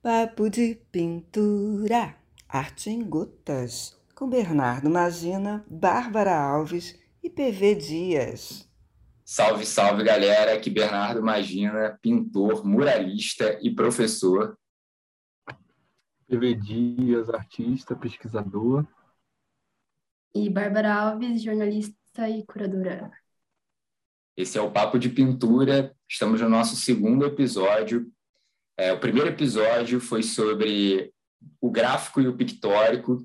Papo de pintura, arte em gotas, com Bernardo Magina, Bárbara Alves e PV Dias. Salve, salve galera, aqui Bernardo Magina, pintor, muralista e professor. PV Dias, artista, pesquisador. E Bárbara Alves, jornalista e curadora. Esse é o Papo de Pintura, estamos no nosso segundo episódio é, o primeiro episódio foi sobre o gráfico e o pictórico,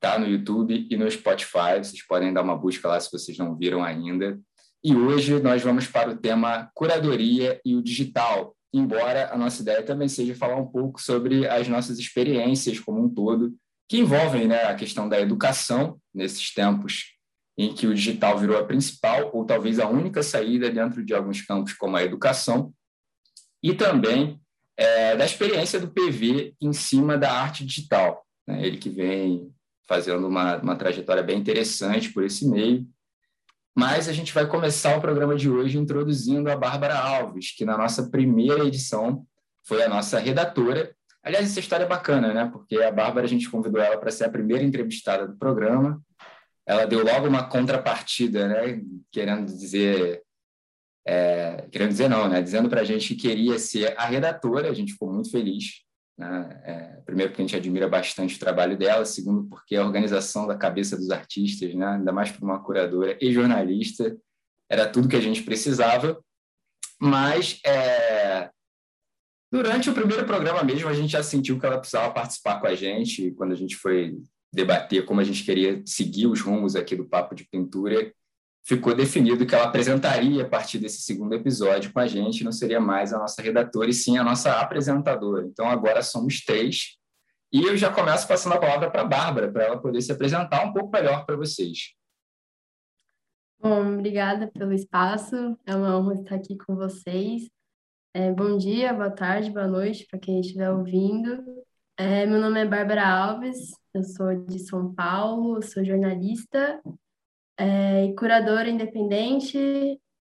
tá no YouTube e no Spotify. Vocês podem dar uma busca lá se vocês não viram ainda. E hoje nós vamos para o tema curadoria e o digital, embora a nossa ideia também seja falar um pouco sobre as nossas experiências como um todo, que envolvem né, a questão da educação nesses tempos em que o digital virou a principal ou talvez a única saída dentro de alguns campos como a educação, e também é, da experiência do PV em cima da arte digital. Né? Ele que vem fazendo uma, uma trajetória bem interessante por esse meio. Mas a gente vai começar o programa de hoje introduzindo a Bárbara Alves, que na nossa primeira edição foi a nossa redatora. Aliás, essa história é bacana, né? Porque a Bárbara, a gente convidou ela para ser a primeira entrevistada do programa. Ela deu logo uma contrapartida, né? Querendo dizer é, querendo dizer não, né? Dizendo para a gente que queria ser a redatora, a gente ficou muito feliz. Né? É, primeiro porque a gente admira bastante o trabalho dela, segundo porque a organização da cabeça dos artistas, né? ainda mais para uma curadora e jornalista, era tudo que a gente precisava. Mas é, durante o primeiro programa mesmo, a gente já sentiu que ela precisava participar com a gente, quando a gente foi debater como a gente queria seguir os rumos aqui do Papo de Pintura, ficou definido que ela apresentaria a partir desse segundo episódio com a gente, não seria mais a nossa redatora, e sim a nossa apresentadora. Então, agora somos três. E eu já começo passando a palavra para a Bárbara, para ela poder se apresentar um pouco melhor para vocês. Bom, obrigada pelo espaço. É uma honra estar aqui com vocês. É, bom dia, boa tarde, boa noite para quem estiver ouvindo. É, meu nome é Bárbara Alves, eu sou de São Paulo, sou jornalista é, e curadora independente.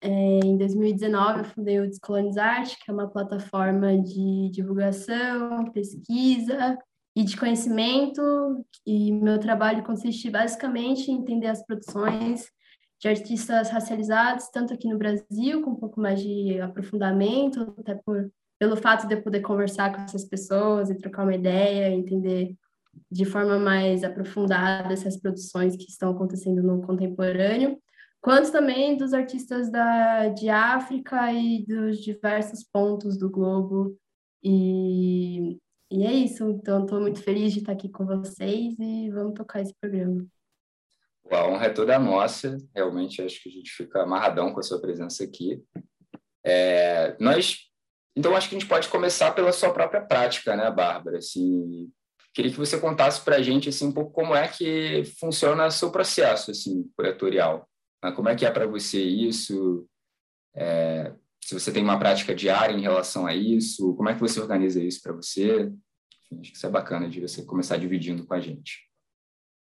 É, em 2019, eu fundei o Descolonizarte, que é uma plataforma de divulgação, pesquisa e de conhecimento. E meu trabalho consiste basicamente em entender as produções de artistas racializados, tanto aqui no Brasil, com um pouco mais de aprofundamento, até por, pelo fato de eu poder conversar com essas pessoas e trocar uma ideia, entender de forma mais aprofundada essas produções que estão acontecendo no contemporâneo, quanto também dos artistas da, de África e dos diversos pontos do globo. E, e é isso, então estou muito feliz de estar aqui com vocês e vamos tocar esse programa. A honra é toda nossa, realmente acho que a gente fica amarradão com a sua presença aqui. É, nós, então acho que a gente pode começar pela sua própria prática, né, Bárbara? Assim, Queria que você contasse para a gente assim, um pouco como é que funciona o seu processo assim, curatorial. Né? Como é que é para você isso? É, se você tem uma prática diária em relação a isso, como é que você organiza isso para você? Enfim, acho que isso é bacana de você começar dividindo com a gente.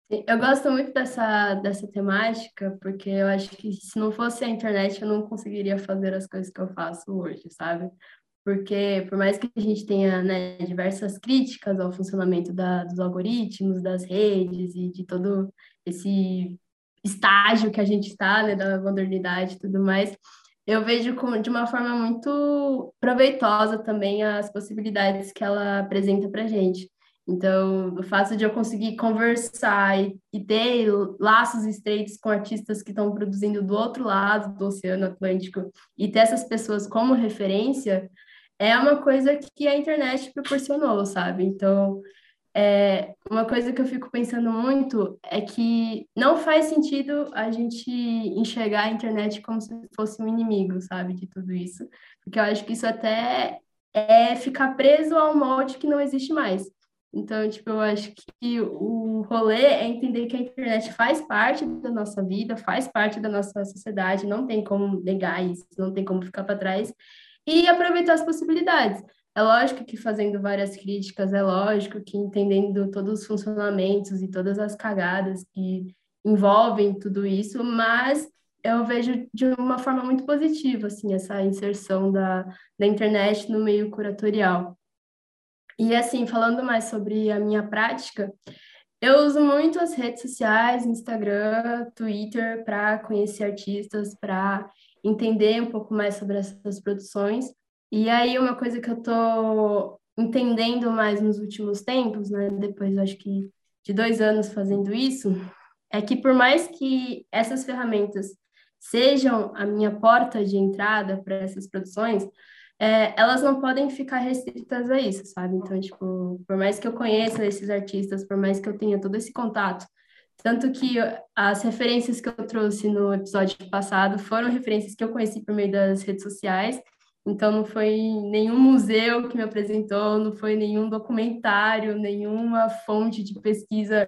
Eu gosto muito dessa, dessa temática, porque eu acho que se não fosse a internet, eu não conseguiria fazer as coisas que eu faço hoje, sabe? Porque por mais que a gente tenha né, diversas críticas ao funcionamento da, dos algoritmos, das redes e de todo esse estágio que a gente está, né, da modernidade e tudo mais, eu vejo como, de uma forma muito proveitosa também as possibilidades que ela apresenta para a gente. Então, o fato de eu conseguir conversar e, e, ter laços estreitos com artistas que estão produzindo do outro lado do Oceano Atlântico e ter essas pessoas como referência é uma coisa que a internet proporcionou, sabe? Então, é, uma coisa que eu fico pensando muito é que não faz sentido a gente enxergar a internet como se fosse um inimigo, sabe, de tudo isso. Porque eu acho que isso até é ficar preso a um molde que não existe mais. Então, tipo, eu acho que o rolê é entender que a internet faz parte da nossa vida, faz parte da nossa sociedade, não tem como negar isso, não tem como ficar para trás e aproveitar as possibilidades. É lógico que fazendo várias críticas, é lógico que entendendo todos os funcionamentos e todas as cagadas que envolvem tudo isso, mas eu vejo de uma forma muito positiva, assim, essa inserção da, da internet no meio curatorial. E assim, falando mais sobre a minha prática, eu uso muito as redes sociais, Instagram, Twitter, para conhecer artistas, para entender um pouco mais sobre essas produções. E aí, uma coisa que eu estou entendendo mais nos últimos tempos, né, depois acho que de dois anos fazendo isso, é que por mais que essas ferramentas sejam a minha porta de entrada para essas produções, é, elas não podem ficar restritas a isso, sabe? Então, tipo, por mais que eu conheça esses artistas, por mais que eu tenha todo esse contato, tanto que as referências que eu trouxe no episódio passado foram referências que eu conheci por meio das redes sociais, então não foi nenhum museu que me apresentou, não foi nenhum documentário, nenhuma fonte de pesquisa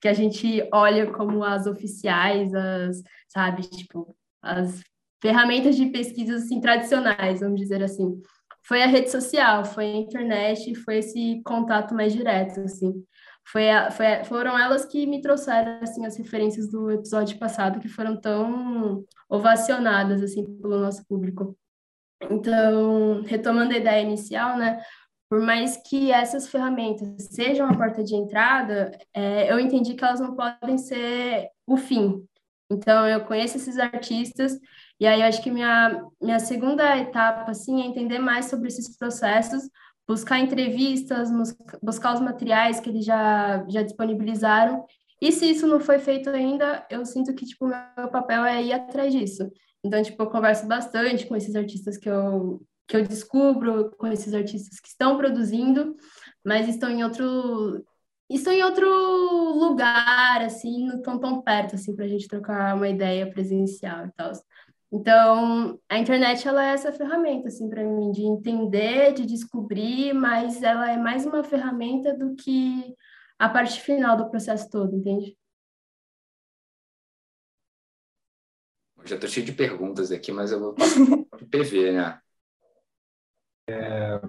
que a gente olha como as oficiais, as, sabe, tipo, as ferramentas de pesquisa assim, tradicionais, vamos dizer assim. Foi a rede social, foi a internet, foi esse contato mais direto, assim. Foi, foi foram elas que me trouxeram assim as referências do episódio passado que foram tão ovacionadas assim pelo nosso público. Então, retomando a ideia inicial, né? Por mais que essas ferramentas sejam a porta de entrada, é, eu entendi que elas não podem ser o fim. Então, eu conheço esses artistas e aí eu acho que minha, minha segunda etapa, assim, é entender mais sobre esses processos, buscar entrevistas, buscar os materiais que eles já, já disponibilizaram. E se isso não foi feito ainda, eu sinto que, tipo, meu papel é ir atrás disso. Então, tipo, eu converso bastante com esses artistas que eu, que eu descubro, com esses artistas que estão produzindo, mas estão em outro estão em outro lugar, assim, não estão tão perto, assim, para a gente trocar uma ideia presencial e tal. Então, a internet, ela é essa ferramenta, assim, para mim, de entender, de descobrir, mas ela é mais uma ferramenta do que a parte final do processo todo, entende? Já estou cheio de perguntas aqui, mas eu vou para o PV, né? É,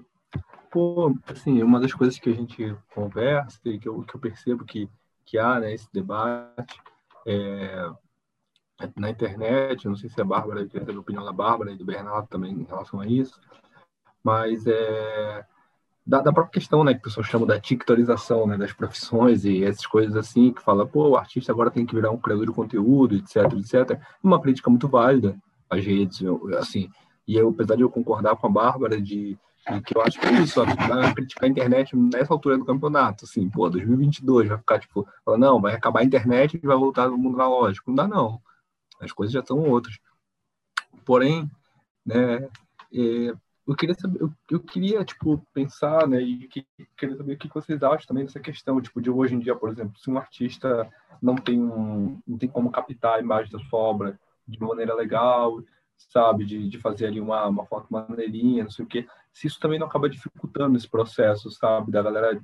pô, assim, uma das coisas que a gente conversa e que eu, que eu percebo que, que há né, esse debate é, na internet, não sei se a Bárbara, queria saber a opinião da Bárbara e do Bernardo também em relação a isso, mas é, da, da, própria questão, né, que o pessoal chama da tictorização, né, das profissões e essas coisas assim, que fala, pô, o artista agora tem que virar um criador de conteúdo, etc, etc. Uma crítica muito válida às redes, assim, e eu, apesar de eu concordar com a Bárbara de, que eu acho que é isso, vai criticar a internet nessa altura do campeonato, assim, pô, 2022 vai ficar, tipo, não, vai acabar a internet e vai voltar o mundo analógico. Não dá, não. As coisas já estão outras. Porém, né, é, eu queria saber, eu, eu, queria, tipo, pensar, né, e que, queria saber o que vocês acham também dessa questão, tipo, de hoje em dia, por exemplo, se um artista não tem, um, não tem como captar a imagem da sua obra de maneira legal, sabe, de, de fazer ali uma, uma foto maneirinha, não sei o quê, se isso também não acaba dificultando esse processo, sabe, da galera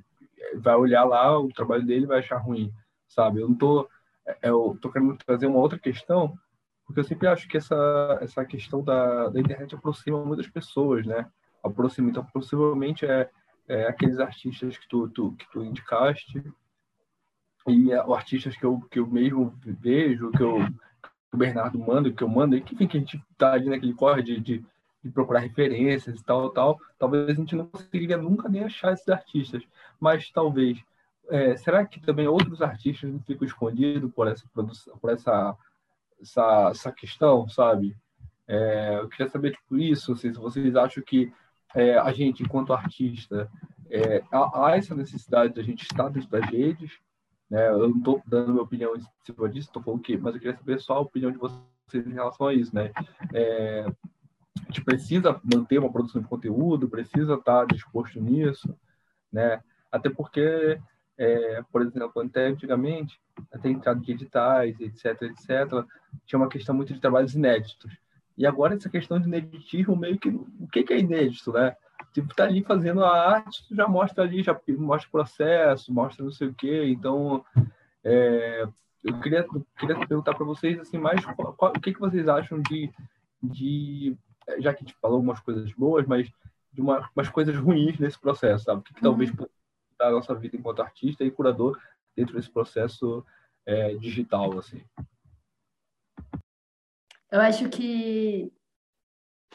vai olhar lá, o trabalho dele vai achar ruim, sabe, eu não tô, é, eu tô querendo trazer uma outra questão, porque eu sempre acho que essa, essa questão da, da internet aproxima muitas pessoas, né? Aproxima, então, possivelmente é, é aqueles artistas que tu, tu, que tu indicaste e é, artistas que eu, que eu mesmo vejo, que, eu, que o Bernardo manda, que eu mando, e que, enfim, que a gente tá ali naquele corre de, de, de procurar referências e tal, tal, talvez a gente não conseguiria nunca nem achar esses artistas, mas talvez é, será que também outros artistas não ficam escondidos por essa produção, por essa essa, essa questão, sabe? É, eu queria saber tipo isso, assim, se vocês acham que é, a gente, enquanto artista, é, há, há, essa necessidade de a gente estar dentro das redes, né? Eu não estou dando minha opinião em cima disso, estou falando que, mas eu queria saber só a opinião de vocês em relação a isso, né? É, a gente precisa manter uma produção de conteúdo, precisa estar disposto nisso, né? Até porque é, por exemplo, até antigamente, até entrada de editais, etc, etc, tinha uma questão muito de trabalhos inéditos. E agora essa questão de ineditismo, meio que, o que, que é inédito, né? Tipo, tá ali fazendo a arte, já mostra ali, já mostra o processo, mostra não sei o quê. Então, é, eu queria, queria perguntar para vocês, assim, mais qual, qual, o que, que vocês acham de, de, já que a gente falou algumas coisas boas, mas de uma, umas coisas ruins nesse processo, sabe? O que, que talvez uhum da nossa vida enquanto artista e curador dentro desse processo é, digital, assim. Eu acho que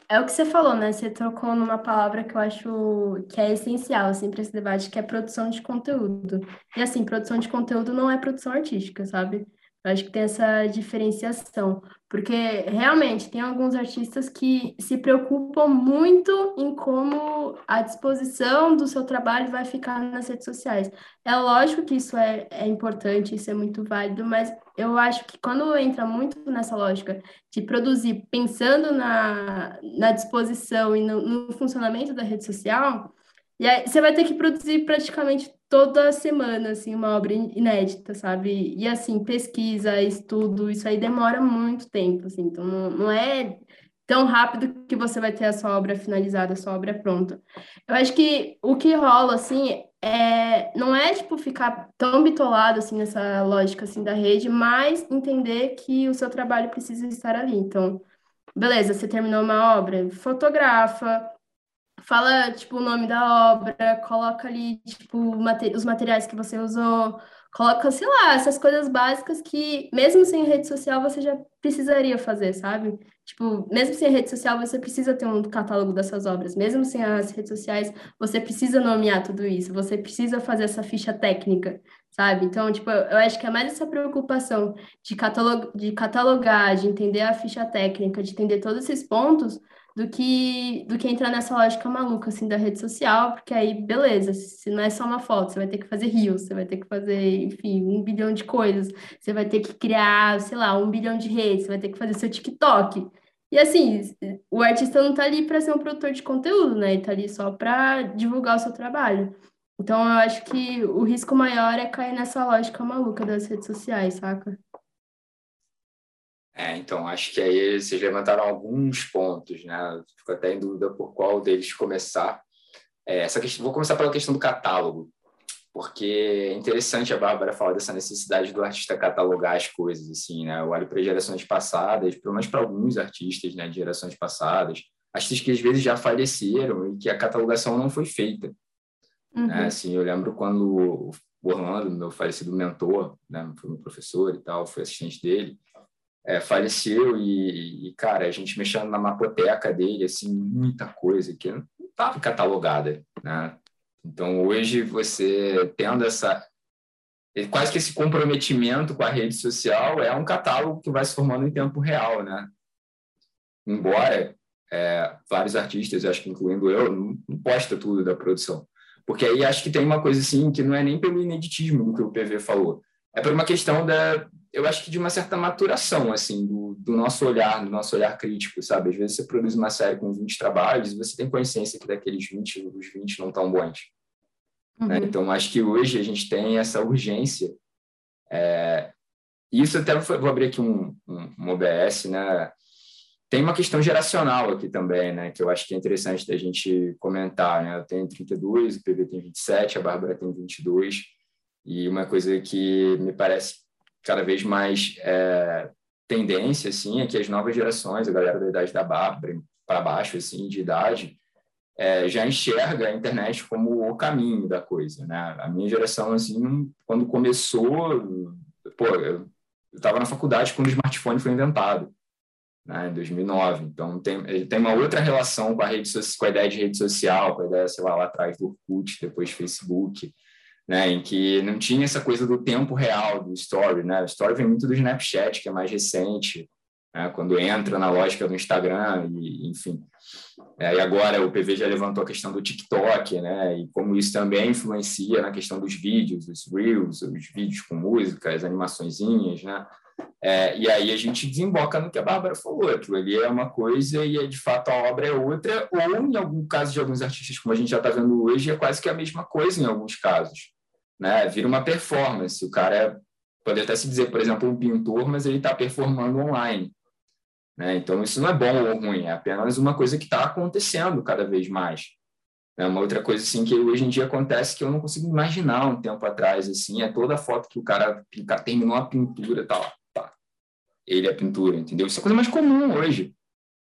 É o que você falou, né? Você trocou numa palavra que eu acho que é essencial, assim, para esse debate, que é produção de conteúdo. E, assim, produção de conteúdo não é produção artística, sabe? Eu acho que tem essa diferenciação, porque realmente tem alguns artistas que se preocupam muito em como a disposição do seu trabalho vai ficar nas redes sociais. É lógico que isso é, é importante, isso é muito válido, mas eu acho que quando entra muito nessa lógica de produzir pensando na, na disposição e no, no funcionamento da rede social, e aí você vai ter que produzir praticamente toda semana, assim, uma obra inédita, sabe? E, assim, pesquisa, estudo, isso aí demora muito tempo, assim, então não, não é tão rápido que você vai ter a sua obra finalizada, a sua obra pronta. Eu acho que o que rola, assim, é, não é, tipo, ficar tão bitolado, assim, nessa lógica, assim, da rede, mas entender que o seu trabalho precisa estar ali. Então, beleza, você terminou uma obra, fotografa, fala, tipo, o nome da obra, coloca ali, tipo, os materiais que você usou, coloca, sei lá, essas coisas básicas que, mesmo sem rede social, você já precisaria fazer, sabe? Tipo, mesmo sem rede social, você precisa ter um catálogo dessas obras. Mesmo sem as redes sociais, você precisa nomear tudo isso, você precisa fazer essa ficha técnica, sabe? Então, tipo, eu acho que é mais essa preocupação de, catalog de catalogar, de entender a ficha técnica, de entender todos esses pontos, do que do que entrar nessa lógica maluca assim da rede social, porque aí beleza, se não é só uma foto, você vai ter que fazer rios, você vai ter que fazer, enfim, um bilhão de coisas, você vai ter que criar, sei lá, um bilhão de redes, você vai ter que fazer seu TikTok. E assim, o artista não tá ali para ser um produtor de conteúdo, né? Ele tá ali só para divulgar o seu trabalho. Então eu acho que o risco maior é cair nessa lógica maluca das redes sociais, saca? É, então, acho que aí vocês levantaram alguns pontos, né? Fico até em dúvida por qual deles começar. É, essa questão, vou começar pela questão do catálogo, porque é interessante a Bárbara falar dessa necessidade do artista catalogar as coisas, assim, né? Eu olho para gerações passadas, pelo menos para alguns artistas, né, de gerações passadas, artistas que às vezes já faleceram e que a catalogação não foi feita. Né? Uhum. Né? Assim, eu lembro quando o Orlando, meu falecido mentor, né, foi meu professor e tal, foi assistente dele, é, faleceu e, e, cara, a gente mexendo na mapoteca dele, assim, muita coisa que não estava catalogada, né? Então, hoje, você tendo essa... Quase que esse comprometimento com a rede social é um catálogo que vai se formando em tempo real, né? Embora é, vários artistas, acho que incluindo eu, não, posta tudo da produção. Porque aí acho que tem uma coisa assim que não é nem pelo ineditismo que o PV falou, é por uma questão da, eu acho que de uma certa maturação, assim, do, do, nosso olhar, do nosso olhar crítico, sabe? Às vezes você produz uma série com 20 trabalhos e você tem consciência que daqueles 20, os 20 não estão bons. Né? Uhum. Né? Então, acho que hoje a gente tem essa urgência. É, isso até vou abrir aqui um, um, um OBS, né? Tem uma questão geracional aqui também, né? Que eu acho que é interessante da gente comentar, né? Eu tenho 32, o PV tem 27, a Bárbara tem 22. E uma coisa que me parece cada vez mais é, tendência, assim, é que as novas gerações, a galera da idade da Bárbara para baixo, assim, de idade, é, já enxerga a internet como o caminho da coisa, né? A minha geração, assim, quando começou, pô, eu estava na faculdade quando o smartphone foi inventado, né, em 2009. Então, tem, tem uma outra relação com a, rede, com a ideia de rede social, com a ideia, sei lá, lá atrás do Orkut, depois Facebook, né, em que não tinha essa coisa do tempo real do story, né? O story vem muito do Snapchat, que é mais recente, né, quando entra na lógica do Instagram e, enfim. É, e agora o PV já levantou a questão do TikTok, né, e como isso também influencia na questão dos vídeos, os reels, os vídeos com música, as animaçõezinhas, né? É, e aí a gente desemboca no que a Bárbara falou, aquilo ali é uma coisa e de fato a obra é outra, ou em algum caso de alguns artistas, como a gente já está vendo hoje, é quase que a mesma coisa em alguns casos né? Vira uma performance. O cara é, pode até se dizer, por exemplo, um pintor, mas ele está performando online. Né? Então, isso não é bom ou ruim, é apenas uma coisa que está acontecendo cada vez mais. É uma outra coisa assim que hoje em dia acontece que eu não consigo imaginar um tempo atrás assim é toda a foto que o cara terminou a pintura tá ele é a pintura entendeu isso é coisa mais comum hoje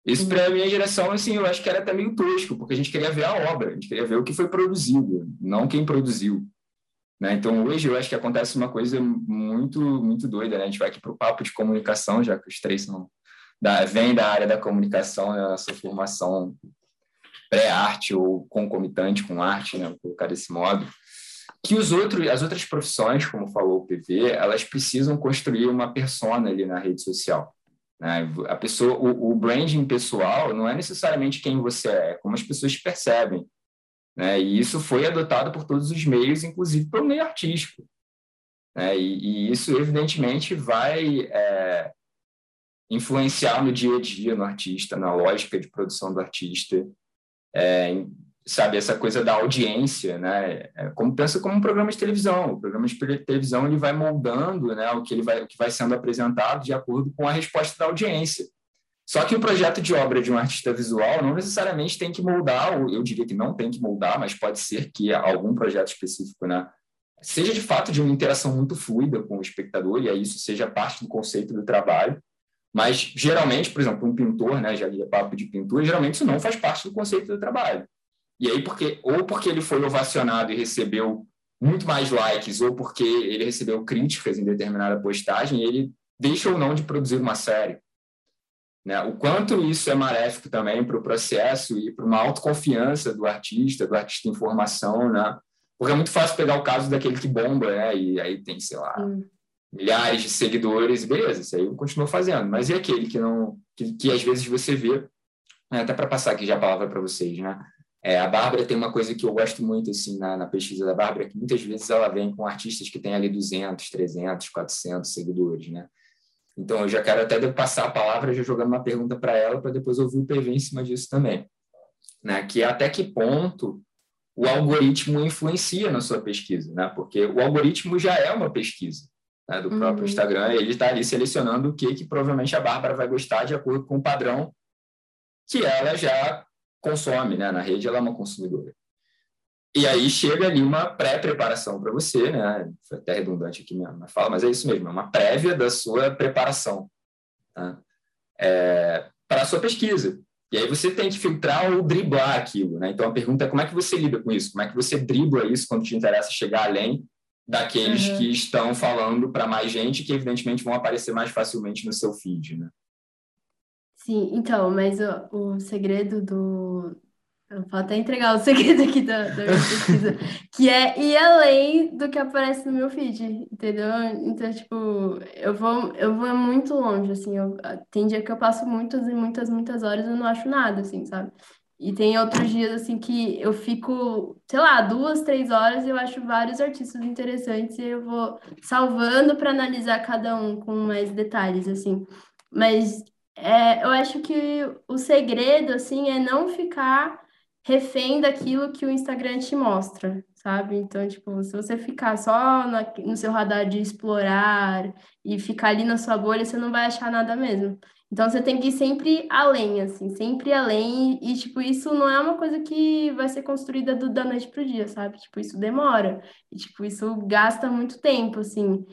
isso para a minha geração assim eu acho que era até meio tosco porque a gente queria ver a obra a gente queria ver o que foi produzido não quem produziu né? Então, hoje eu acho que acontece uma coisa muito, muito doida. Né? A gente vai aqui para o papo de comunicação, já que os três são, da, vem da área da comunicação, né, a sua formação pré-arte ou concomitante com arte, né, vou colocar desse modo, que os outros, as outras profissões, como falou o PV, elas precisam construir uma persona ali na rede social. Né? A pessoa, o, o branding pessoal não é necessariamente quem você é, é como as pessoas percebem. Né? E isso foi adotado por todos os meios, inclusive pelo meio artístico. Né? E, e, isso, evidentemente, vai é, influenciar no dia a dia no artista, na lógica de produção do artista, é, sabe essa coisa da audiência, né? É, como pensa como um programa de televisão. O programa de televisão ele vai moldando, né, o que ele vai o que vai sendo apresentado de acordo com a resposta da audiência. Só que o projeto de obra de um artista visual não necessariamente tem que moldar, eu diria que não tem que moldar, mas pode ser que algum projeto específico, né, seja de fato de uma interação muito fluida com o espectador e aí isso seja parte do conceito do trabalho. Mas geralmente, por exemplo, um pintor, né, já li papo de pintura, geralmente isso não faz parte do conceito do trabalho. E aí, porque, ou porque ele foi ovacionado e recebeu muito mais likes, ou porque ele recebeu críticas em determinada postagem, ele deixa ou não de produzir uma série. Né? O quanto isso é maléfico também para o processo e para uma autoconfiança do artista, do artista em formação, né? Porque é muito fácil pegar o caso daquele que bomba, né? E aí tem, sei lá, milhares de seguidores, beleza, isso aí eu continuo fazendo. Mas e aquele que não, que, que às vezes você vê, né? até para passar aqui já a palavra para vocês, né? É, a Bárbara tem uma coisa que eu gosto muito assim na, na, pesquisa da Bárbara, que muitas vezes ela vem com artistas que têm ali 200, 300, 400 seguidores, né? Então eu já quero até passar a palavra já jogando uma pergunta para ela para depois ouvir o PV em cima disso também, né? Que é até que ponto o algoritmo influencia na sua pesquisa, né? Porque o algoritmo já é uma pesquisa né, do próprio uhum. Instagram, ele está ali selecionando o que que provavelmente a Bárbara vai gostar de acordo com o padrão que ela já consome, né? Na rede ela é uma consumidora. E aí chega ali uma pré-preparação para você, né? Foi até redundante aqui minha, fala, mas é isso mesmo, é uma prévia da sua preparação tá? é, para a sua pesquisa. E aí você tem que filtrar ou driblar aquilo, né? Então a pergunta é como é que você lida com isso? Como é que você dribla isso quando te interessa chegar além daqueles uhum. que estão falando para mais gente que evidentemente vão aparecer mais facilmente no seu feed, né? Sim, então, mas o, o segredo do. Eu vou até entregar o segredo aqui da, da minha pesquisa, que é ir além do que aparece no meu feed, entendeu? Então, tipo, eu vou, eu vou muito longe, assim, eu, tem dia que eu passo muitas e muitas, muitas horas e eu não acho nada, assim, sabe? E tem outros dias, assim, que eu fico, sei lá, duas, três horas e eu acho vários artistas interessantes e eu vou salvando para analisar cada um com mais detalhes, assim. Mas é, eu acho que o segredo, assim, é não ficar refém daquilo que o Instagram te mostra, sabe? Então, tipo, se você ficar só na, no seu radar de explorar e ficar ali na sua bolha, você não vai achar nada mesmo. Então, você tem que ir sempre além, assim, sempre além. E, tipo, isso não é uma coisa que vai ser construída do, da noite pro dia, sabe? Tipo, isso demora. E, tipo, isso gasta muito tempo, assim.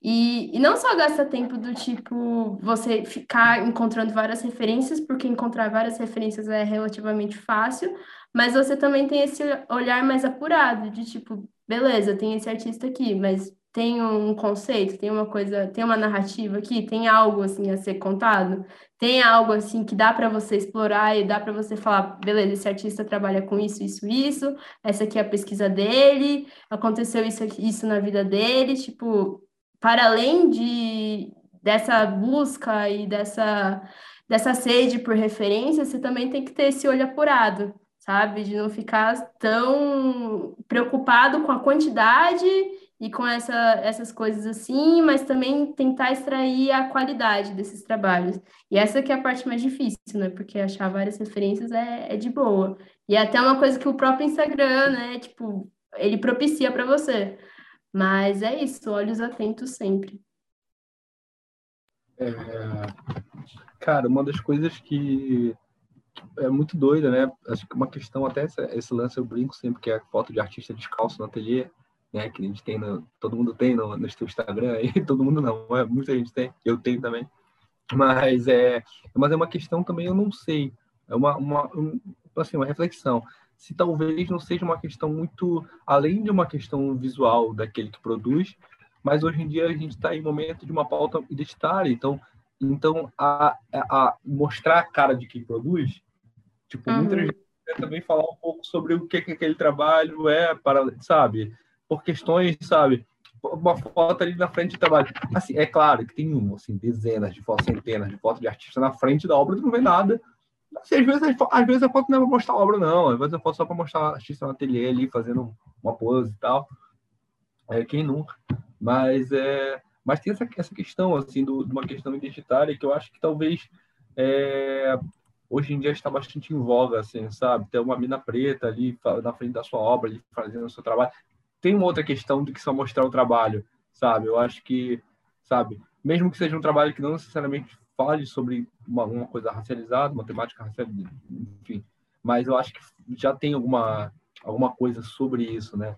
E, e não só gasta tempo do tipo você ficar encontrando várias referências, porque encontrar várias referências é relativamente fácil, mas você também tem esse olhar mais apurado, de tipo, beleza, tem esse artista aqui, mas tem um conceito, tem uma coisa, tem uma narrativa aqui, tem algo assim a ser contado, tem algo assim que dá para você explorar e dá para você falar, beleza, esse artista trabalha com isso, isso, isso, essa aqui é a pesquisa dele, aconteceu isso, isso na vida dele, tipo, para além de, dessa busca e dessa, dessa sede por referência, você também tem que ter esse olho apurado, sabe? De não ficar tão preocupado com a quantidade e com essa, essas coisas assim, mas também tentar extrair a qualidade desses trabalhos. E essa que é a parte mais difícil, né? Porque achar várias referências é, é de boa. E é até uma coisa que o próprio Instagram, né? Tipo, ele propicia para você. Mas é isso, olhos atentos sempre. É, cara, uma das coisas que é muito doida, né? Acho que uma questão, até essa, esse lance eu brinco sempre, que é a foto de artista descalço no ateliê, né? Que a gente tem, no, todo mundo tem no, no seu Instagram, e todo mundo não, muita gente tem, eu tenho também. Mas é, mas é uma questão também, eu não sei, é uma, uma, um, assim, uma reflexão se talvez não seja uma questão muito além de uma questão visual daquele que produz, mas hoje em dia a gente está em momento de uma pauta identitária, então Então, a, a, mostrar a cara de quem produz, tipo, uhum. muitas vezes também falar um pouco sobre o que, que aquele trabalho é, para, sabe? Por questões, sabe? Uma foto ali na frente do trabalho. Assim, é claro que tem um, assim, dezenas de fotos, centenas de fotos de artista na frente da obra, tu não vê nada. Assim, às, vezes, às vezes a foto não é para mostrar a obra, não. Às vezes a foto só para mostrar o artista no ateliê ali, fazendo uma pose e tal. É, quem nunca? Mas é, mas tem essa, essa questão, assim, de uma questão identitária que eu acho que talvez é, hoje em dia está bastante em voga, assim, sabe? Ter uma mina preta ali na frente da sua obra, ali, fazendo o seu trabalho. Tem uma outra questão do que só mostrar o trabalho, sabe? Eu acho que, sabe, mesmo que seja um trabalho que não necessariamente fale sobre uma, uma coisa racializada, uma temática racializada, enfim, mas eu acho que já tem alguma, alguma coisa sobre isso, né?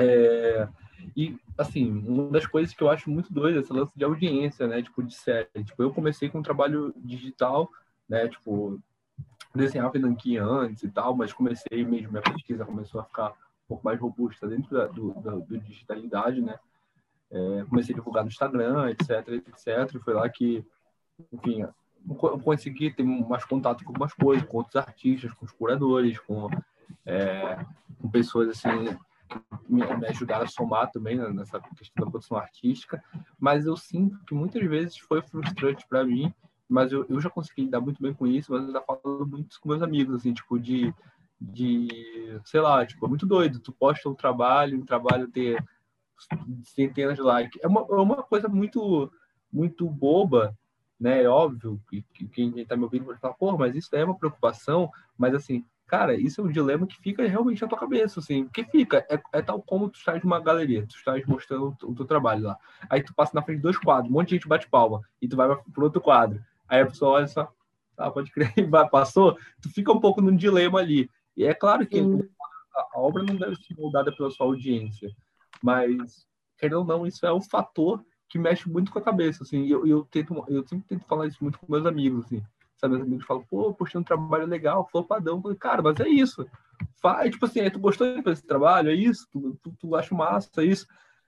É, e, assim, uma das coisas que eu acho muito doida é esse lance de audiência, né? Tipo, de série. Tipo, eu comecei com um trabalho digital, né? Tipo, desenhava nanquim antes e tal, mas comecei mesmo, minha pesquisa começou a ficar um pouco mais robusta dentro da, do, da, do digitalidade, né? É, comecei a divulgar no Instagram, etc, etc. Foi lá que, enfim, consegui ter mais contato com algumas coisas, com outros artistas, com os curadores, com, é, com pessoas, assim, me, me ajudaram a somar também né, nessa questão da produção artística, mas eu sinto que muitas vezes foi frustrante para mim, mas eu, eu já consegui lidar muito bem com isso, mas eu ainda falo muito com meus amigos, assim, tipo, de, de sei lá, tipo, é muito doido, tu posta um trabalho, um trabalho ter centenas de likes, é uma, é uma coisa muito, muito boba, né, é óbvio que, que quem está me ouvindo pode falar, pô, mas isso é uma preocupação, mas assim, Cara, isso é um dilema que fica realmente na tua cabeça, assim. que fica, é, é tal como tu estás numa galeria, tu estás mostrando o, o teu trabalho lá. Aí tu passa na frente de dois quadros, um monte de gente bate palma, e tu vai pro outro quadro. Aí a pessoa olha só, ah, pode crer, vai, passou, tu fica um pouco num dilema ali. E é claro que a, a obra não deve ser moldada pela sua audiência, mas, querendo ou não, isso é um fator que mexe muito com a cabeça, assim. E eu, eu, tento, eu sempre tento falar isso muito com meus amigos, assim Sabe, meus amigos falam, pô, postei um trabalho legal, flopadão. Eu falei, cara, mas é isso. Faz, tipo assim, tu gostou desse trabalho? É isso? Tu, tu, tu acha massa? É isso?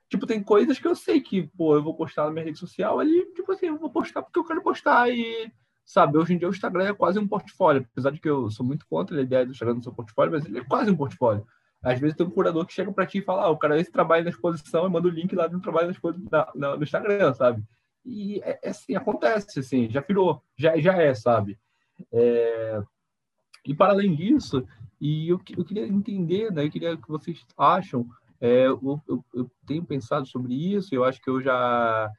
Tipo, tem coisas que eu sei que, pô, eu vou postar na minha rede social ali, tipo assim, eu vou postar porque eu quero postar e, sabe, hoje em dia o Instagram é quase um portfólio, apesar de que eu sou muito contra a ideia do Instagram no seu portfólio, mas ele é quase um portfólio. Às vezes tem um curador que chega para ti e fala, ah, o cara esse trabalho na exposição e manda o link lá no trabalho na, na, no Instagram, sabe? E é, é, assim, acontece, assim, já virou, já, já é, sabe? É, e para além disso, e eu, eu queria entender, né, eu queria que vocês acham, é, eu, eu, eu, tenho pensado sobre isso, eu acho que eu já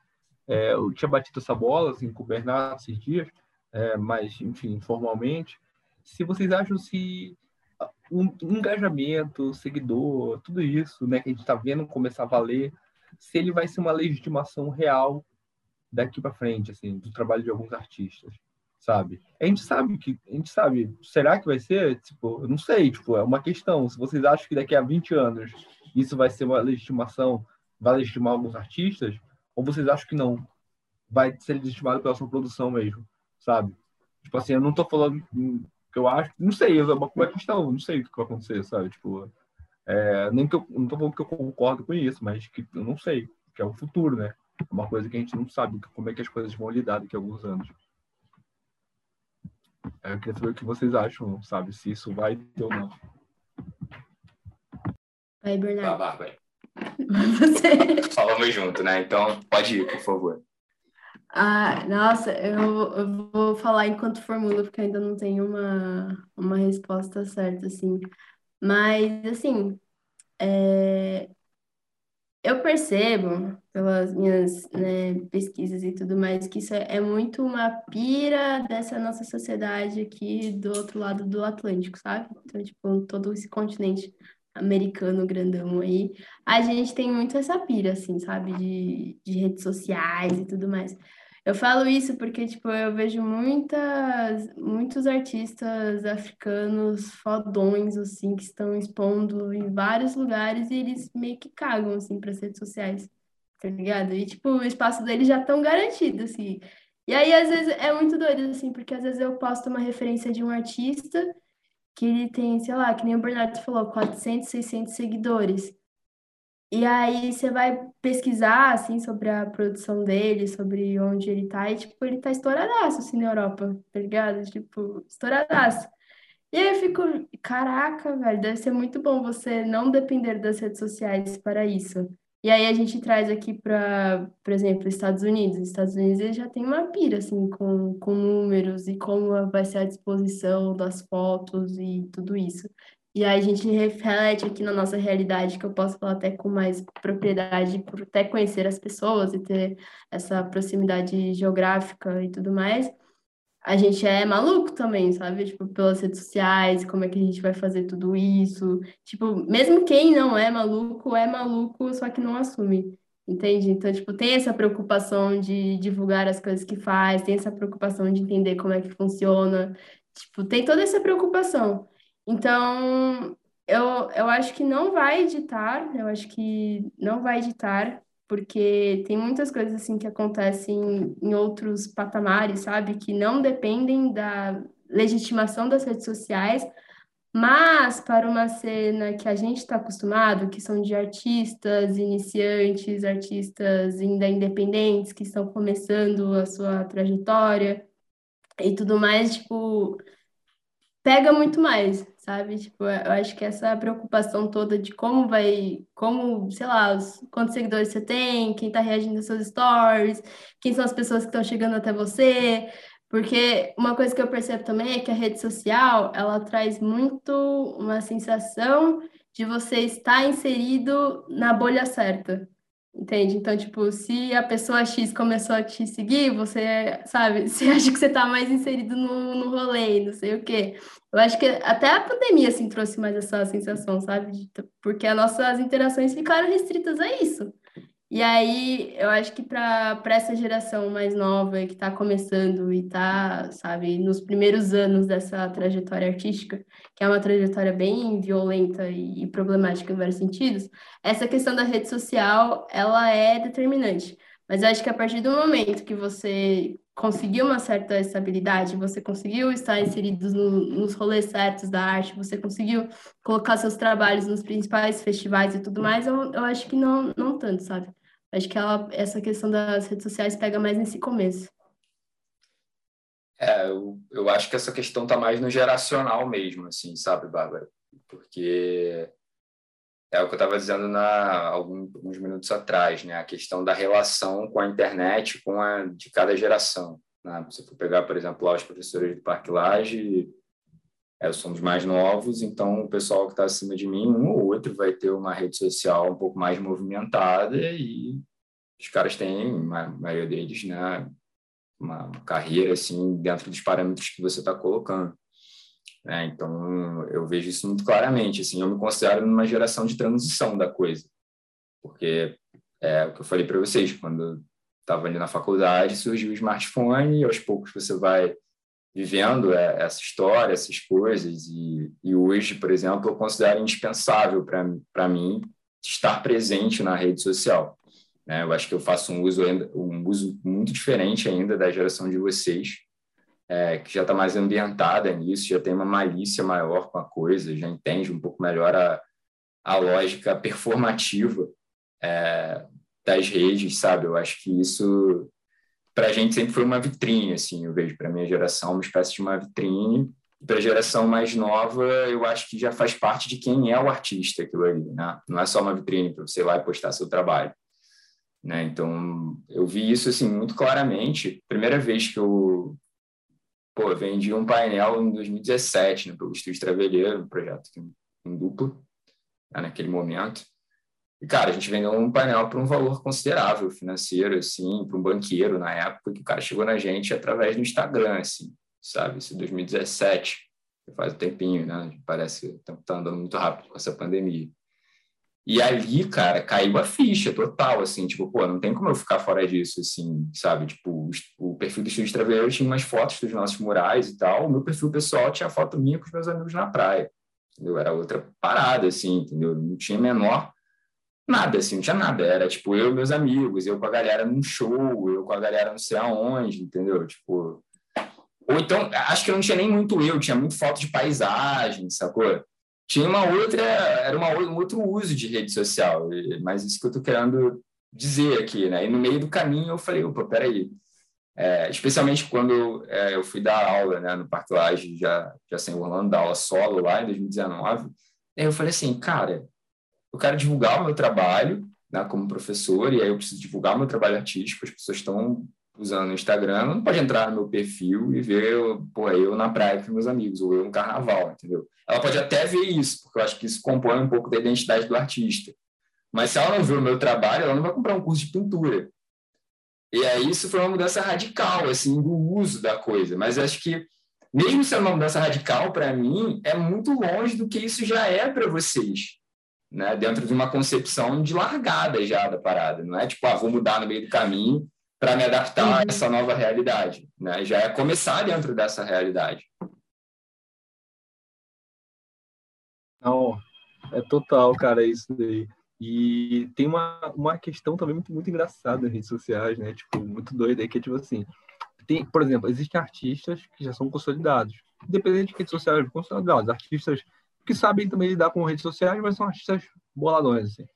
é, eu tinha batido essa bola assim, com o Bernardo esses dias, é, mas, enfim, formalmente, se vocês acham se um engajamento, seguidor, tudo isso né, que a gente está vendo começar a valer, se ele vai ser uma legitimação real daqui para frente, assim, do trabalho de alguns artistas, sabe? A gente sabe que, a gente sabe, será que vai ser? Tipo, eu não sei, tipo, é uma questão. Se vocês acham que daqui a 20 anos isso vai ser uma legitimação, vai legitimar alguns artistas, ou vocês acham que não? Vai ser legitimado pela sua produção mesmo, sabe? Tipo assim, eu não tô falando eu acho, não sei, é uma, uma questão, não sei o que vai acontecer, sabe? Tipo, é, nem que eu não tô falando que eu concordo com isso, mas que eu não sei, que é o futuro, né? uma coisa que a gente não sabe como é que as coisas vão lidar daqui a alguns anos. Eu queria saber o que vocês acham, sabe? Se isso vai ter ou não. Vai, Bernardo. Tá, Bárbara. Você. Falamos junto, né? Então, pode ir, por favor. Ah, nossa, eu, eu vou falar enquanto formula, porque ainda não tenho uma, uma resposta certa, assim. Mas, assim, é, eu percebo, pelas minhas, né, pesquisas e tudo mais, que isso é, é muito uma pira dessa nossa sociedade aqui do outro lado do Atlântico, sabe? Então, tipo, todo esse continente americano grandão aí, a gente tem muito essa pira, assim, sabe? De, de redes sociais e tudo mais. Eu falo isso porque, tipo, eu vejo muitas, muitos artistas africanos fodões, assim, que estão expondo em vários lugares e eles meio que cagam, assim, para as redes sociais, tá ligado? E, tipo, o espaço deles já estão garantido, assim. E aí, às vezes, é muito doido, assim, porque às vezes eu posto uma referência de um artista que ele tem, sei lá, que nem o Bernardo falou, 400, 600 seguidores. E aí você vai pesquisar, assim, sobre a produção dele, sobre onde ele tá, e, tipo, ele tá estouradaço, assim, na Europa, tá ligado? Tipo, estouradaço. E aí eu fico, caraca, velho, deve ser muito bom você não depender das redes sociais para isso. E aí a gente traz aqui para, por exemplo, Estados Unidos. Estados Unidos ele já tem uma pira, assim, com, com números e como vai ser a disposição das fotos e tudo isso. E aí a gente reflete aqui na nossa realidade, que eu posso falar até com mais propriedade, por até conhecer as pessoas e ter essa proximidade geográfica e tudo mais. A gente é maluco também, sabe? Tipo, pelas redes sociais, como é que a gente vai fazer tudo isso. Tipo, mesmo quem não é maluco, é maluco, só que não assume. Entende? Então, tipo, tem essa preocupação de divulgar as coisas que faz, tem essa preocupação de entender como é que funciona. Tipo, tem toda essa preocupação. Então, eu, eu acho que não vai editar, eu acho que não vai editar, porque tem muitas coisas assim que acontecem em outros patamares, sabe? Que não dependem da legitimação das redes sociais, mas para uma cena que a gente está acostumado, que são de artistas iniciantes, artistas ainda independentes, que estão começando a sua trajetória e tudo mais, tipo, pega muito mais, sabe? Tipo, eu acho que essa preocupação toda de como vai, como, sei lá, quantos seguidores você tem, quem tá reagindo aos seus stories, quem são as pessoas que estão chegando até você, porque uma coisa que eu percebo também é que a rede social, ela traz muito uma sensação de você estar inserido na bolha certa. Entende? Então, tipo, se a pessoa X começou a te seguir, você, sabe, você acha que você tá mais inserido no, no rolê, não sei o quê. Eu acho que até a pandemia, assim, trouxe mais essa sensação, sabe? Porque as nossas interações ficaram restritas a isso. E aí, eu acho que para essa geração mais nova que está começando e está, sabe, nos primeiros anos dessa trajetória artística, que é uma trajetória bem violenta e, problemática em vários sentidos, essa questão da rede social, ela é determinante. Mas eu acho que a partir do momento que você conseguiu uma certa estabilidade, você conseguiu estar inserido no, nos rolês certos da arte, você conseguiu colocar seus trabalhos nos principais festivais e tudo mais, eu, eu acho que não, não tanto, sabe? Acho que ela, essa questão das redes sociais pega mais nesse começo. É, eu, eu acho que essa questão está mais no geracional mesmo, assim, sabe, Bárbara? Porque é o que eu estava dizendo na, alguns, minutos atrás, né? A questão da relação com a internet com a de cada geração. Né? Se for pegar, por exemplo, lá os professores do Parque Laje, é, somos mais novos, então o pessoal que está acima de mim, um ou outro, vai ter uma rede social um pouco mais movimentada e os caras têm, a maioria deles, né, uma carreira assim dentro dos parâmetros que você está colocando. Né? Então eu vejo isso muito claramente. Assim, eu me considero numa geração de transição da coisa, porque é o que eu falei para vocês quando estava ali na faculdade surgiu o smartphone e aos poucos você vai vivendo é, essa história, essas coisas. E, e hoje, por exemplo, eu considero indispensável para mim estar presente na rede social. Né? Eu acho que eu faço um uso, um uso muito diferente ainda da geração de vocês, é, que já está mais ambientada nisso, já tem uma malícia maior com a coisa, já entende um pouco melhor a, a lógica performativa é, das redes, sabe? Eu acho que isso para a gente sempre foi uma vitrine, assim, eu vejo para minha geração uma espécie de uma vitrine. Para a geração mais nova, eu acho que já faz parte de quem é o artista aquilo ali, né? Não é só uma vitrine para você ir lá e postar seu trabalho, né? Então, eu vi isso assim muito claramente. Primeira vez que eu pô, vendi um painel em 2017, né, pelo Estúdio Traveleiro, um projeto em dupla, né, naquele momento. E, cara, a gente vendeu um painel por um valor considerável financeiro, assim, para um banqueiro na época, que o cara chegou na gente através do Instagram, assim, sabe? Isso em 2017, faz um tempinho, né? Parece que tá, tá andando muito rápido com essa pandemia. E ali, cara, caiu a ficha total, assim, tipo, pô, não tem como eu ficar fora disso, assim, sabe? Tipo, o perfil do Estúdio Traveleiro tinha umas fotos dos nossos murais e tal, o meu perfil pessoal tinha foto minha com os meus amigos na praia, entendeu? Era outra parada, assim, entendeu? Não tinha menor Nada, assim, não tinha nada. Era tipo eu e meus amigos, eu com a galera num show, eu com a galera não sei aonde, entendeu? Tipo. Ou então, acho que não tinha nem muito eu, tinha muito foto de paisagem, sacou? Tinha uma outra, era uma, um outro uso de rede social, mas isso que eu estou querendo dizer aqui, né? E no meio do caminho eu falei, opa, peraí, é, especialmente quando é, eu fui dar aula né, no Parque já, já sem Orlando, dar aula solo lá em 2019, aí eu falei assim, cara, eu quero divulgar o meu trabalho né, como professor, e aí eu preciso divulgar o meu trabalho artístico, as pessoas estão usando o Instagram, não pode entrar no meu perfil e ver pô, eu na praia com meus amigos, ou eu no carnaval, entendeu? Ela pode até ver isso, porque eu acho que isso compõe um pouco da identidade do artista. Mas se ela não vê o meu trabalho, ela não vai comprar um curso de pintura. E aí isso foi uma mudança radical, assim, do uso da coisa. Mas acho que, mesmo sendo uma mudança radical, para mim, é muito longe do que isso já é para vocês. Né? Dentro de uma concepção de largada já da parada. Não é tipo, ah, vou mudar no meio do caminho para me adaptar uhum. a essa nova realidade. Né? Já é começar dentro dessa realidade. Não, é total, cara, isso daí. E tem uma, uma questão também muito, muito engraçada nas redes sociais, né? Tipo, muito doida aí, que é tipo assim, tem, por exemplo, existem artistas que já são consolidados, independente de redes sociais, consolidados, artistas que sabem também lidar com redes sociais, mas são artistas boladões, assim.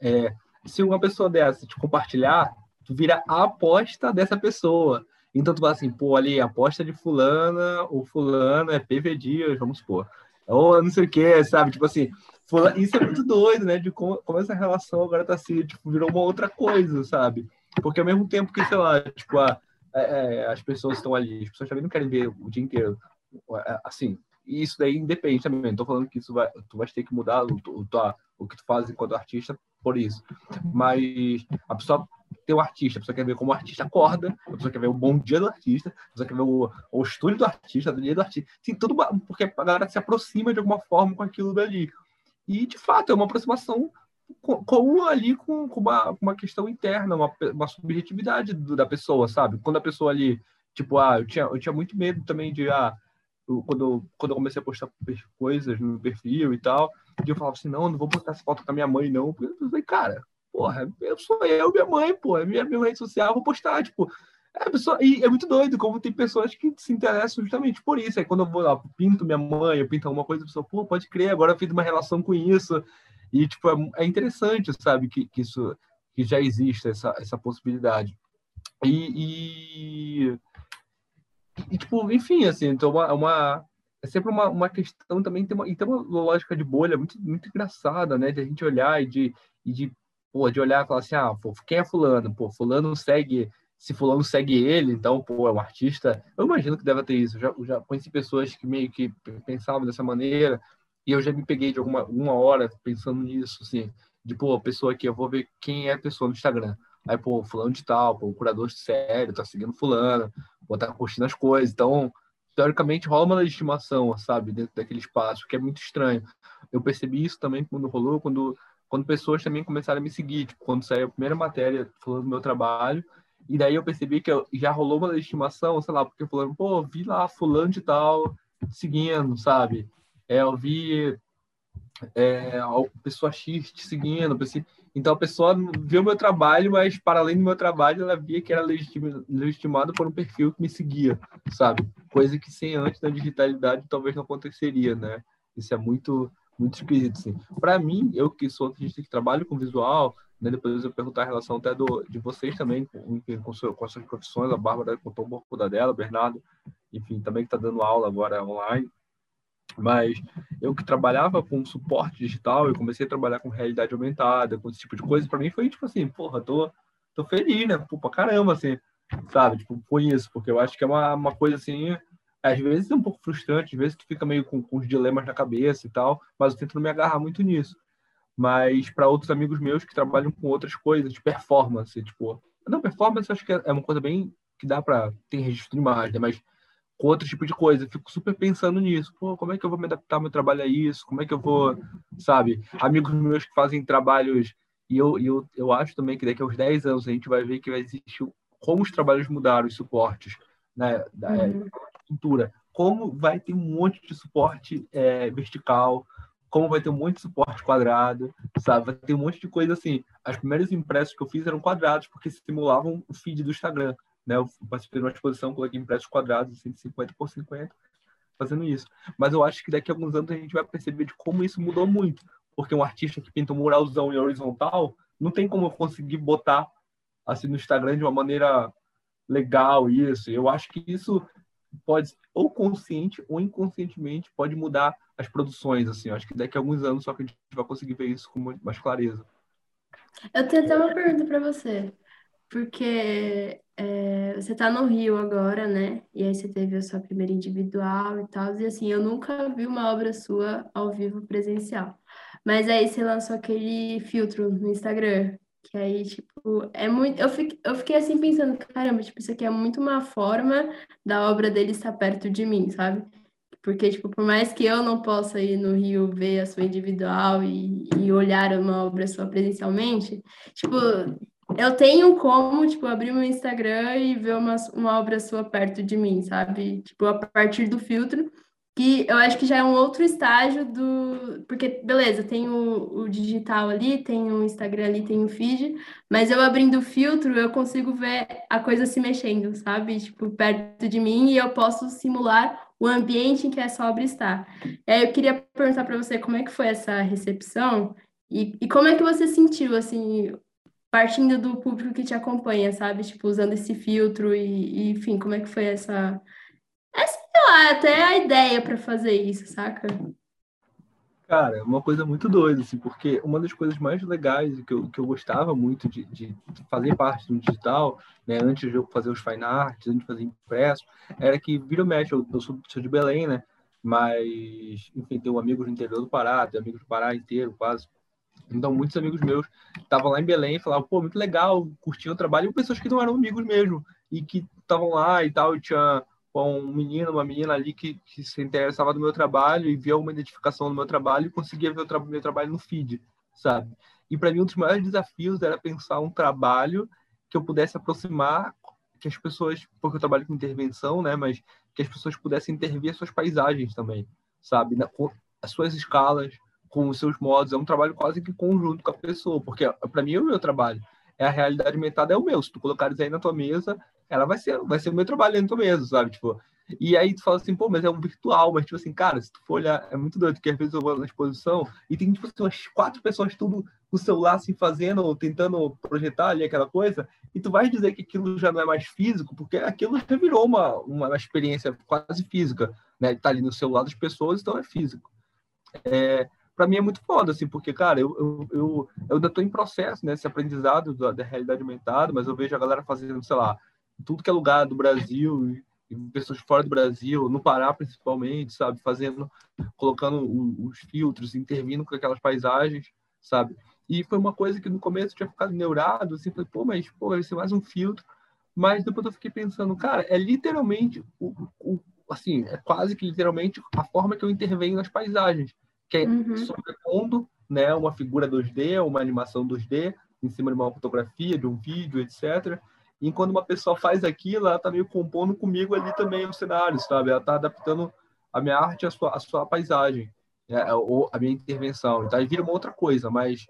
É, se uma pessoa dessa te compartilhar, tu vira a aposta dessa pessoa. Então tu fala assim, pô, ali, aposta de fulana, ou fulano é PV Dias, vamos supor. Ou não sei o que, sabe? Tipo assim, fulano... isso é muito doido, né? De como, como essa relação agora tá assim, tipo, virou uma outra coisa, sabe? Porque ao mesmo tempo que, sei lá, tipo, a, é, é as pessoas estão ali, as pessoas também não querem ver o dia inteiro. É, assim, isso daí independe também. Não tô falando que isso vai, tu vai ter que mudar o, o, o que tu faz enquanto artista por isso. Mas a pessoa tem o artista, a pessoa quer ver como o artista acorda, a pessoa quer ver o bom dia do artista, a pessoa quer ver o, o estúdio do artista, o dia do artista. Sim, tudo porque a galera se aproxima de alguma forma com aquilo dali. E, de fato, é uma aproximação com, com ali com, com uma, uma questão interna, uma, uma subjetividade do, da pessoa, sabe? Quando a pessoa ali, tipo, ah, eu tinha, eu tinha muito medo também de, ah, eu, quando, quando eu comecei a postar coisas no perfil e tal, eu falava assim, não, não vou postar essa foto com a minha mãe, não. Porque eu falei, cara, porra, eu sou eu, minha mãe, é minha, minha rede social, vou postar, tipo. É, pessoa, e é muito doido como tem pessoas que se interessam justamente por isso. Aí quando eu vou lá, pinto minha mãe, eu pinto alguma coisa, a pessoa, pô, pode crer, agora eu fiz uma relação com isso. E, tipo, é, é interessante, sabe, que, que isso que já existe essa, essa possibilidade. E, e, e, tipo, enfim, assim, então uma, uma é sempre uma, uma questão também, tem uma, e tem uma lógica de bolha muito, muito engraçada, né, de a gente olhar e de, e de pô, de olhar e falar assim, ah, pô, quem é fulano? Pô, fulano segue, se fulano segue ele, então, pô, é um artista. Eu imagino que deve ter isso. Eu já, eu já conheci pessoas que meio que pensavam dessa maneira, e eu já me peguei de alguma uma hora pensando nisso, assim, de, pô, pessoa aqui, eu vou ver quem é a pessoa no Instagram. Aí, pô, fulano de tal, pô, curador de série, tá seguindo fulano, pô, tá curtindo as coisas. Então, teoricamente, rola uma legitimação, sabe, dentro daquele espaço, que é muito estranho. Eu percebi isso também quando rolou, quando quando pessoas também começaram a me seguir, tipo, quando saiu a primeira matéria falando do meu trabalho, e daí eu percebi que eu, já rolou uma legitimação, sei lá, porque falando, pô, vi lá fulano de tal seguindo, sabe? É, eu vi é, a pessoa X te seguindo, então a pessoa viu meu trabalho, mas para além do meu trabalho, ela via que era legitimado por um perfil que me seguia, sabe? Coisa que sem antes da digitalidade talvez não aconteceria, né? Isso é muito muito esquisito, assim. Para mim, eu que sou artista que trabalho com visual, né, depois eu perguntar a relação até do, de vocês também, com, com, seu, com as suas profissões, a Bárbara contou um pouco da dela, Bernardo, enfim, também que está dando aula agora online. Mas eu que trabalhava com suporte digital, eu comecei a trabalhar com realidade aumentada, com esse tipo de coisa, para mim foi tipo assim, porra, tô, tô feliz, né? Pô, pra caramba, assim, sabe? Tipo, foi isso, porque eu acho que é uma, uma coisa assim às vezes é um pouco frustrante, às vezes tu fica meio com, com os dilemas na cabeça e tal, mas eu tento não me agarrar muito nisso. Mas para outros amigos meus que trabalham com outras coisas, de performance, tipo, não, performance acho que é, é uma coisa bem que dá para ter registro de imagem, né? mas com outro tipo de coisa, eu fico super pensando nisso. Pô, como é que eu vou me adaptar meu trabalho a isso? Como é que eu vou, sabe? Amigos meus que fazem trabalhos e eu, eu, eu acho também que daqui a uns 10 anos a gente vai ver que vai existir como os trabalhos mudaram, os suportes, né? Da, uhum pintura, como vai ter um monte de suporte é, vertical, como vai ter um monte de suporte quadrado, sabe? Vai ter um monte de coisa assim. As primeiras impressos que eu fiz eram quadrados, porque simulavam o feed do Instagram. Né? Eu participei de uma exposição, coloquei impressos quadrados, 150 por 50. fazendo isso. Mas eu acho que daqui a alguns anos a gente vai perceber de como isso mudou muito. Porque um artista que pinta um muralzão em horizontal, não tem como eu conseguir botar assim no Instagram de uma maneira legal isso. Eu acho que isso pode ou consciente ou inconscientemente pode mudar as produções assim. Acho que daqui a alguns anos só que a gente vai conseguir ver isso com mais clareza. Eu tenho até uma pergunta para você, porque é, você está no Rio agora, né? E aí você teve a sua primeira individual e tal, e assim, eu nunca vi uma obra sua ao vivo presencial. Mas aí você lançou aquele filtro no Instagram, que aí, tipo, é muito. Eu fiquei, eu fiquei assim pensando, caramba, tipo, isso aqui é muito uma forma da obra dele estar perto de mim, sabe? Porque, tipo, por mais que eu não possa ir no Rio ver a sua individual e, e olhar uma obra sua presencialmente, tipo, eu tenho como, tipo, abrir meu Instagram e ver uma, uma obra sua perto de mim, sabe? Tipo, a partir do filtro que eu acho que já é um outro estágio do. Porque, beleza, tem o, o, digital ali, tem o Instagram ali, tem o feed, mas eu abrindo o filtro, eu consigo ver a coisa se mexendo, sabe? Tipo, perto de mim e eu posso simular o ambiente em que essa obra está. E aí eu queria perguntar para você como é que foi essa recepção e, e como é que você sentiu, assim, partindo do público que te acompanha, sabe? Tipo, usando esse filtro e, e enfim, como é que foi essa é, sei lá, até a ideia para fazer isso, saca? Cara, é uma coisa muito doida, assim, porque uma das coisas mais legais que eu, que eu gostava muito de, de fazer parte do digital, né, antes de eu fazer os fine arts, antes de fazer impresso, era que vira o eu, eu sou, sou, de Belém, né, mas, enfim, tenho amigos no interior do Pará, tenho amigos do Pará inteiro, quase. Então, muitos amigos meus estavam lá em Belém e falavam, pô, muito legal, curtiam o trabalho, e pessoas que não eram amigos mesmo, e que estavam lá e tal, e tinha com um menino, uma menina ali que, que se interessava no meu trabalho e via uma identificação no meu trabalho e conseguia ver o tra meu trabalho no feed, sabe? E para mim um dos maiores desafios era pensar um trabalho que eu pudesse aproximar que as pessoas, porque eu trabalho com intervenção, né, mas que as pessoas pudessem intervir as suas paisagens também, sabe? Na, com as suas escalas, com os seus modos, é um trabalho quase que conjunto com a pessoa, porque para mim é o meu trabalho. É a realidade aumentada é o meu. Se tu colocares aí na tua mesa, ela vai ser, vai ser o meu trabalho dentro mesmo, sabe? Tipo, e aí tu fala assim, pô, mas é um virtual, mas tipo assim, cara, se tu for olhar, é muito doido, porque às vezes eu vou na exposição e tem tipo assim, umas quatro pessoas tudo com o celular assim fazendo, tentando projetar ali aquela coisa, e tu vai dizer que aquilo já não é mais físico, porque aquilo já virou uma, uma experiência quase física, né? Tá ali no celular das pessoas, então é físico. É, para mim é muito foda, assim, porque, cara, eu, eu, eu, eu ainda tô em processo, né, esse aprendizado da, da realidade aumentada, mas eu vejo a galera fazendo, sei lá, tudo que é lugar do Brasil e pessoas fora do Brasil, no Pará principalmente, sabe, fazendo, colocando os filtros, intervindo com aquelas paisagens, sabe? E foi uma coisa que no começo eu tinha ficado neurado, assim, falei, pô, mas pô, vai ser mais um filtro. Mas depois eu fiquei pensando, cara, é literalmente o, o assim, é quase que literalmente a forma que eu intervenho nas paisagens, que é uhum. sobrepondo, né, uma figura 2D, uma animação 2D em cima de uma fotografia, de um vídeo, etc. E quando uma pessoa faz aquilo, ela está meio compondo comigo ali também o cenário, sabe? Ela está adaptando a minha arte à sua, à sua paisagem, né? ou a minha intervenção. Então aí vira uma outra coisa, mas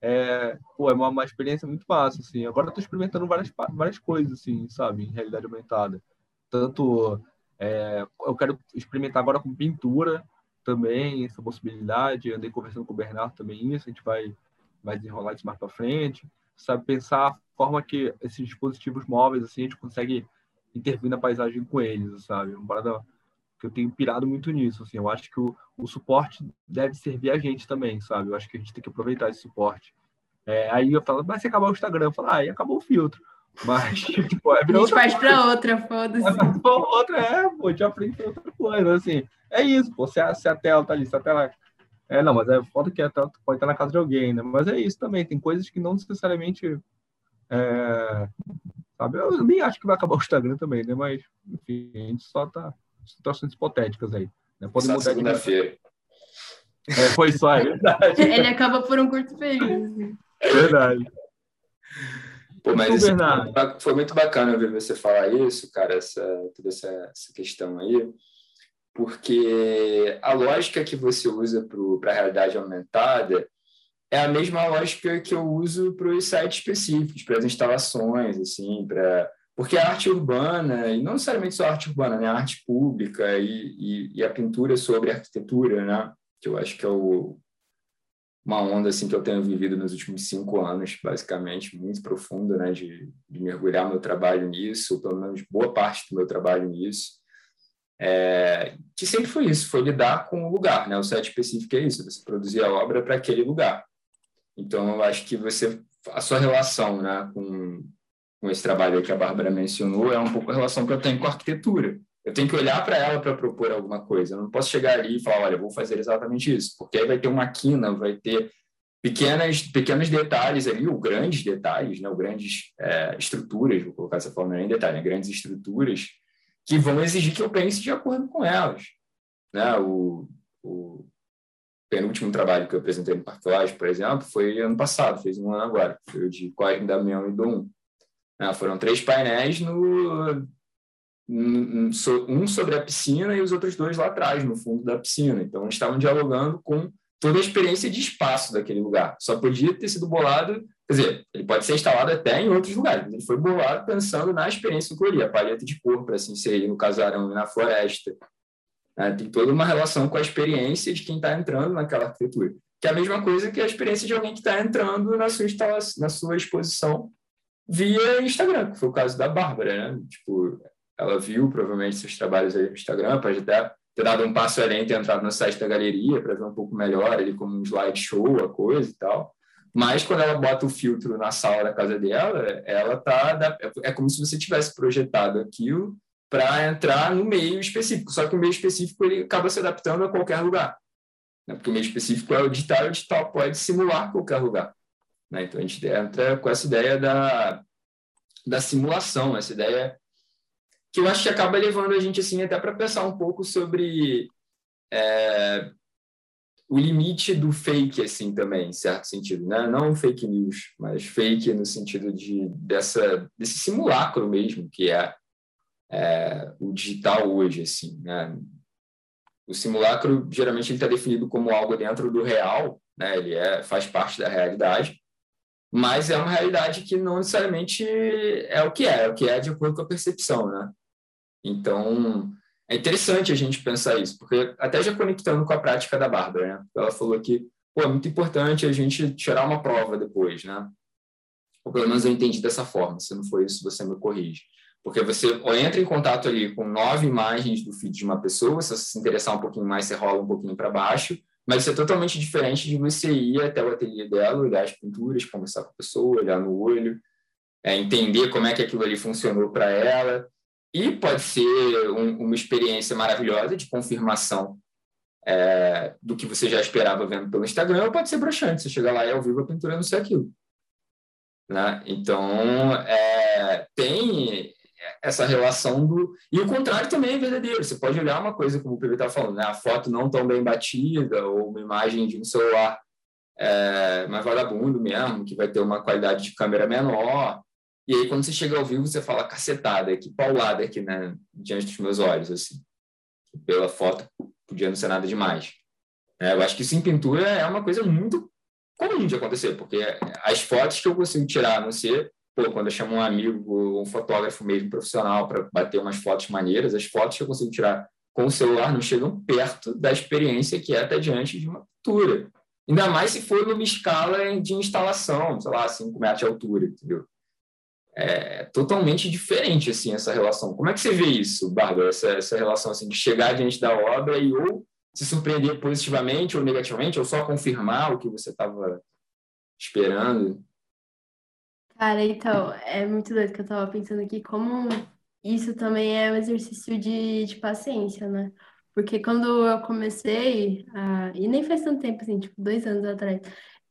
é, pô, é uma, uma experiência muito massa, assim. Agora eu tô experimentando várias, várias coisas, assim, sabe? Em realidade aumentada. Tanto é, eu quero experimentar agora com pintura também, essa possibilidade. andei conversando com o Bernardo também isso, a gente vai, vai desenrolar isso mais para frente sabe pensar forma que esses dispositivos móveis assim a gente consegue intervir na paisagem com eles, sabe? Uma parada que eu tenho pirado muito nisso, assim. Eu acho que o, o suporte deve servir a gente também, sabe? Eu acho que a gente tem que aproveitar esse suporte. É, aí eu falo, mas se acabar o Instagram, eu falo, ah, aí acabou o filtro. Mas, tipo, é A gente parte para outra, foda-se. outra, é, pô, já aprende outra coisa, assim. É isso, pô, se a, se a tela tá ali, se a tela é, não, mas é foda que até pode estar na casa de alguém, né? Mas é isso também, tem coisas que não necessariamente. É, sabe? Eu nem acho que vai acabar o Instagram também, né? Mas, enfim, a gente só tá situações hipotéticas aí. Né? Pode mudar segunda-feira. É, foi só, é verdade. Ele acaba por um curto período. Verdade. Pô, mas assim, foi muito bacana ver você falar isso, cara, essa, toda essa, essa questão aí porque a lógica que você usa para a realidade aumentada é a mesma lógica que eu uso para os sites específicos, para as instalações, assim, para Porque a arte urbana, e não necessariamente só a arte urbana, né? a arte pública e, e, e a pintura sobre arquitetura, né? que eu acho que é o, uma onda assim que eu tenho vivido nos últimos cinco anos, basicamente, muito profunda, né, de, de mergulhar meu trabalho nisso, ou pelo menos boa parte do meu trabalho nisso, é, que sempre foi isso, foi lidar com o lugar, né, o set específico é isso, você produzir a obra para aquele lugar. Então, eu acho que você, a sua relação, né, com, com esse trabalho que a Bárbara mencionou, é um pouco a relação que eu tenho com a arquitetura, eu tenho que olhar para ela para propor alguma coisa. Eu não posso chegar ali e falar, olha, vou fazer exatamente isso, porque aí vai ter uma quina, vai ter pequenas, pequenos detalhes ali, ou grandes detalhes, né, ou grandes é, estruturas, vou colocar dessa forma, nem detalhe, né, grandes estruturas, que vão exigir que eu pense de acordo com elas. Né? O, o penúltimo trabalho que eu apresentei no Parque Laje, por exemplo, foi ano passado, fez um ano agora, foi o de Cosme, Damião e Dom. Né? Foram três painéis no um sobre a piscina e os outros dois lá atrás, no fundo da piscina. Então, eles estavam dialogando com toda a experiência de espaço daquele lugar. Só podia ter sido bolado, quer dizer, ele pode ser instalado até em outros lugares, mas ele foi bolado pensando na experiência do colher, a palheta de cor para se inserir no casarão e na floresta. É, tem toda uma relação com a experiência de quem está entrando naquela arquitetura, que é a mesma coisa que a experiência de alguém que está entrando na sua, na sua exposição via Instagram, que foi o caso da Bárbara, né? Tipo, ela viu provavelmente seus trabalhos aí no Instagram, pode até ter dado um passo além ter entrado no site da galeria para ver um pouco melhor ali como um slideshow, a coisa e tal. Mas quando ela bota o filtro na sala da casa dela, ela tá é como se você tivesse projetado aquilo para entrar no meio específico. Só que o meio específico ele acaba se adaptando a qualquer lugar, né? porque o meio específico é o digital, o digital pode simular qualquer lugar. Né? Então a gente entra com essa ideia da da simulação, essa ideia que eu acho que acaba levando a gente assim até para pensar um pouco sobre é, o limite do fake assim também, em certo sentido, né? Não fake news, mas fake no sentido de dessa desse simulacro mesmo que é, é o digital hoje, assim, né? O simulacro geralmente está definido como algo dentro do real, né? Ele é faz parte da realidade, mas é uma realidade que não necessariamente é o que é, é o que é de acordo com a percepção, né? Então, é interessante a gente pensar isso, porque até já conectando com a prática da Bárbara, né? Ela falou que, pô, é muito importante a gente tirar uma prova depois, né? Ou pelo menos eu entendi dessa forma, se não for isso, você me corrige. Porque você entra em contato ali com nove imagens do feed de uma pessoa, se você se interessar um pouquinho mais, você rola um pouquinho para baixo, mas isso é totalmente diferente de você ir até o ateliê dela, olhar as pinturas, conversar com a pessoa, olhar no olho, é, entender como é que aquilo ali funcionou para ela, e pode ser um, uma experiência maravilhosa de confirmação é, do que você já esperava vendo pelo Instagram, ou pode ser broxante, você chegar lá e ao vivo a pintura não ser aquilo. Né? Então, é, tem essa relação do... E o contrário também é verdadeiro. Você pode olhar uma coisa, como o PV está falando, né? a foto não tão bem batida, ou uma imagem de um celular é, mais vagabundo mesmo, que vai ter uma qualidade de câmera menor, e aí, quando você chega ao vivo, você fala cacetada, que paulada aqui, né? Diante dos meus olhos, assim. Pela foto, podia não ser nada demais. É, eu acho que isso em pintura é uma coisa muito comum de acontecer, porque as fotos que eu consigo tirar, a não ser pô, quando eu chamo um amigo, um fotógrafo mesmo profissional para bater umas fotos maneiras, as fotos que eu consigo tirar com o celular não chegam perto da experiência que é até diante de uma pintura. Ainda mais se for numa escala de instalação, sei lá, 5 metros de altura, entendeu? é totalmente diferente assim essa relação. Como é que você vê isso, Bárbara? Essa, essa relação assim de chegar diante da obra e ou se surpreender positivamente ou negativamente, ou só confirmar o que você estava esperando? Cara, então, é muito doido que eu estava pensando aqui, como isso também é um exercício de, de paciência, né? Porque quando eu comecei, a... e nem faz tanto tempo, assim, tipo, dois anos atrás,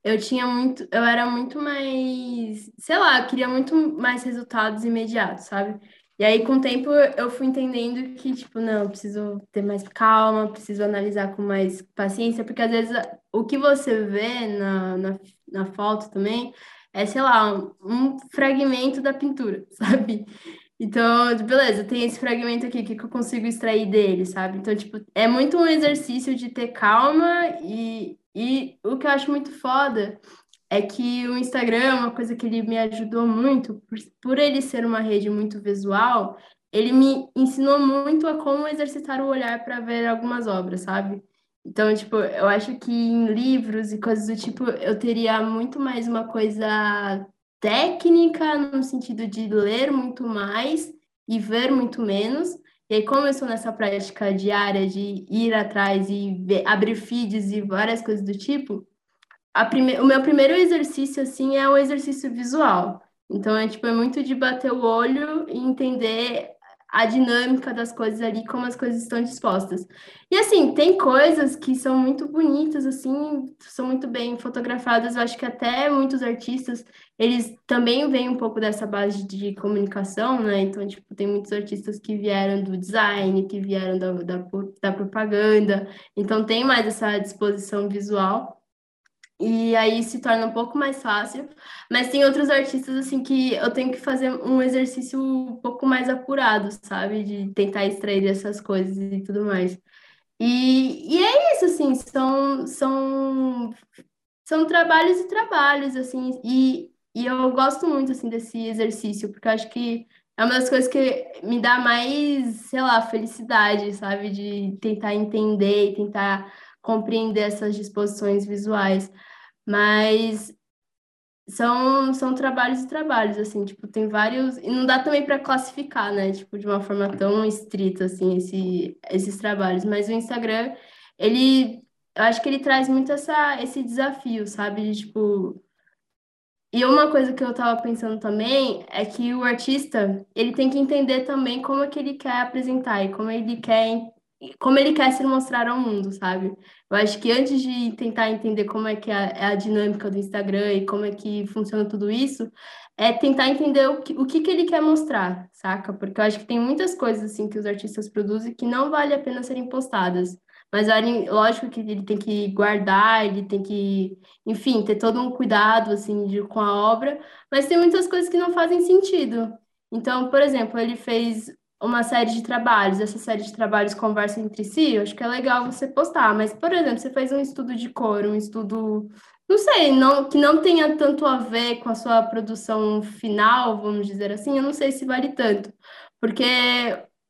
eu tinha muito, eu era muito mais, sei lá, eu queria muito mais resultados imediatos, sabe? E aí, com o tempo, eu fui entendendo que, tipo, não, preciso ter mais calma, preciso analisar com mais paciência, porque às vezes o que você vê na, na, na foto também é, sei lá, um, um fragmento da pintura, sabe? Então, beleza, tem esse fragmento aqui, o que, que eu consigo extrair dele, sabe? Então, tipo, é muito um exercício de ter calma e, e o que eu acho muito foda é que o Instagram é uma coisa que ele me ajudou muito, por, por ele ser uma rede muito visual, ele me ensinou muito a como exercitar o olhar para ver algumas obras, sabe? Então, tipo, eu acho que em livros e coisas do tipo, eu teria muito mais uma coisa técnica, no sentido de ler muito mais e ver muito menos. E aí, como eu estou nessa prática diária de ir atrás e ver, abrir feeds e várias coisas do tipo, prime... o meu primeiro exercício, assim, é o exercício visual. Então, é, tipo, é muito de bater o olho e entender a dinâmica das coisas ali, como as coisas estão dispostas. E assim, tem coisas que são muito bonitas, assim, são muito bem fotografadas. Eu acho que até muitos artistas, eles também vêm um pouco dessa base de comunicação, né? Então, tipo, tem muitos artistas que vieram do design, que vieram da, da, da propaganda. Então, tem mais essa disposição visual e aí se torna um pouco mais fácil. Mas tem outros artistas, assim, que eu tenho que fazer um exercício um pouco mais apurado, sabe? De tentar extrair essas coisas e tudo mais. E, e é isso, assim, são, são, são trabalhos e trabalhos, assim, e, e eu gosto muito, assim, desse exercício, porque acho que é uma das coisas que me dá mais, sei lá, felicidade, sabe? De tentar entender e tentar compreender essas disposições visuais, mas são, são trabalhos e trabalhos, assim, tipo, tem vários, e não dá também para classificar, né, tipo, de uma forma tão estrita, assim, esse, esses trabalhos, mas o Instagram, ele, eu acho que ele traz muito essa, esse desafio, sabe, de, tipo, e uma coisa que eu estava pensando também é que o artista, ele tem que entender também como é que ele quer apresentar e como ele quer como ele quer se mostrar ao mundo, sabe? Eu acho que antes de tentar entender como é que é, é a dinâmica do Instagram e como é que funciona tudo isso, é tentar entender o que, o que, que ele quer mostrar, saca? Porque eu acho que tem muitas coisas assim que os artistas produzem que não vale a pena serem postadas. Mas lógico que ele tem que guardar, ele tem que, enfim, ter todo um cuidado assim de, com a obra, mas tem muitas coisas que não fazem sentido. Então, por exemplo, ele fez uma série de trabalhos, essa série de trabalhos conversa entre si, eu acho que é legal você postar, mas, por exemplo, você fez um estudo de cor, um estudo, não sei, não, que não tenha tanto a ver com a sua produção final, vamos dizer assim, eu não sei se vale tanto, porque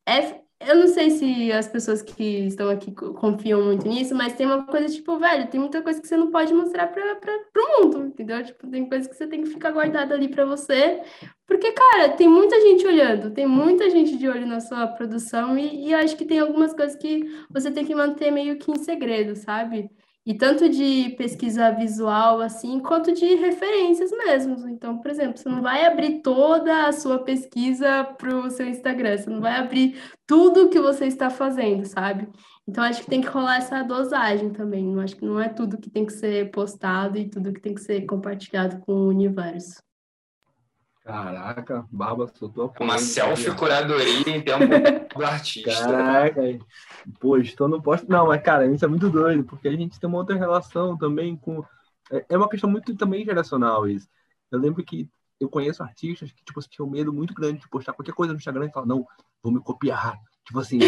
é, eu não sei se as pessoas que estão aqui confiam muito nisso, mas tem uma coisa tipo, velho, tem muita coisa que você não pode mostrar para o mundo, entendeu? Tipo, tem coisa que você tem que ficar guardada ali para você, porque, cara, tem muita gente olhando, tem muita gente de olho na sua produção, e, e acho que tem algumas coisas que você tem que manter meio que em segredo, sabe? E tanto de pesquisa visual, assim, quanto de referências mesmo. Então, por exemplo, você não vai abrir toda a sua pesquisa para o seu Instagram, você não vai abrir tudo que você está fazendo, sabe? Então, acho que tem que rolar essa dosagem também. Acho que não é tudo que tem que ser postado e tudo que tem que ser compartilhado com o universo. Caraca, Barba soltou a Uma selfie-curadoria em tempo do artista. Caraca, pô, estou no posto. Não, mas cara, isso é muito doido, porque a gente tem uma outra relação também com. É, é uma questão muito também geracional isso. Eu lembro que eu conheço artistas que, tipo, tinham medo muito grande de postar qualquer coisa no Instagram e falar, não, vou me copiar. Tipo assim,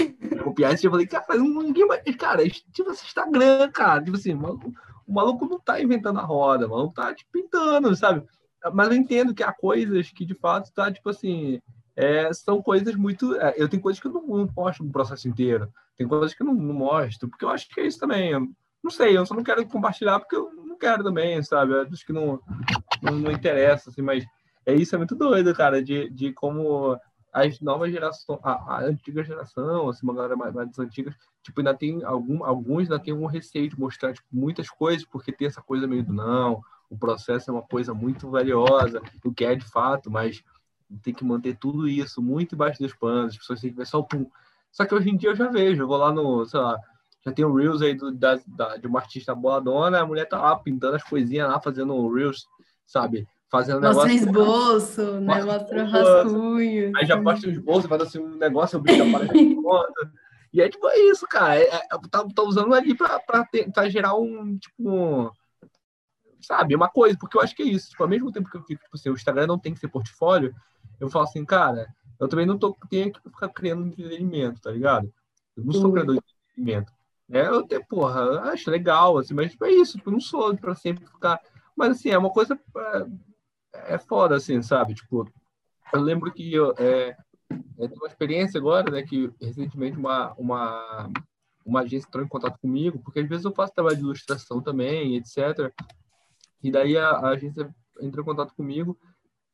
copiar isso. Eu falei, cara, ninguém vai. Cara, tipo assim, Instagram, cara. Tipo assim, o maluco, o maluco não tá inventando a roda, o maluco tá tipo, pintando, sabe? Mas eu entendo que há coisas que de fato tá tipo assim é, são coisas muito é, eu tenho coisas que eu não, não mostro no processo inteiro. Tem coisas que eu não, não, mostro porque eu acho que é isso também. Eu, não sei eu só não quero compartilhar porque eu não quero também sabe? Eu acho que não, não, não interessa assim mas é isso é muito doido cara de, de como as novas gerações a, a antiga geração assim uma galera mais, mais antigas tipo ainda tem algum alguns ainda tem um receio de mostrar tipo, muitas coisas porque tem essa coisa meio do não o processo é uma coisa muito valiosa, o que é de fato, mas tem que manter tudo isso muito embaixo dos panos, as pessoas têm que ver só o pum. Só que hoje em dia eu já vejo, eu vou lá no, sei lá, já tem um Reels aí do, da, da, de uma artista boladona, a mulher tá lá pintando as coisinhas lá, fazendo um Reels, sabe? Fazendo Mostra negócio. esboço, assim, né? Mostra rascunho. Aí já posta um esboço, faz assim um negócio, o bicho aparece conta. E é tipo, é isso, cara. É, é, tá, tá usando ali pra, pra, ter, pra gerar um, tipo, um, sabe, uma coisa, porque eu acho que é isso. Tipo, ao mesmo tempo que eu fico, tipo assim, o Instagram não tem que ser portfólio, eu falo assim, cara, eu também não tô, tenho que ficar criando entretenimento, tá ligado? Eu não sou criador de entretenimento. É, eu tenho, porra, acho legal, assim, mas tipo, é isso, tipo, eu não sou para sempre ficar Mas, assim, é uma coisa... É, é foda, assim, sabe? Tipo, eu lembro que eu, é, eu tenho uma experiência agora, né? Que recentemente uma, uma, uma agência entrou em contato comigo, porque às vezes eu faço trabalho de ilustração também, etc. E daí a, a agência entrou em contato comigo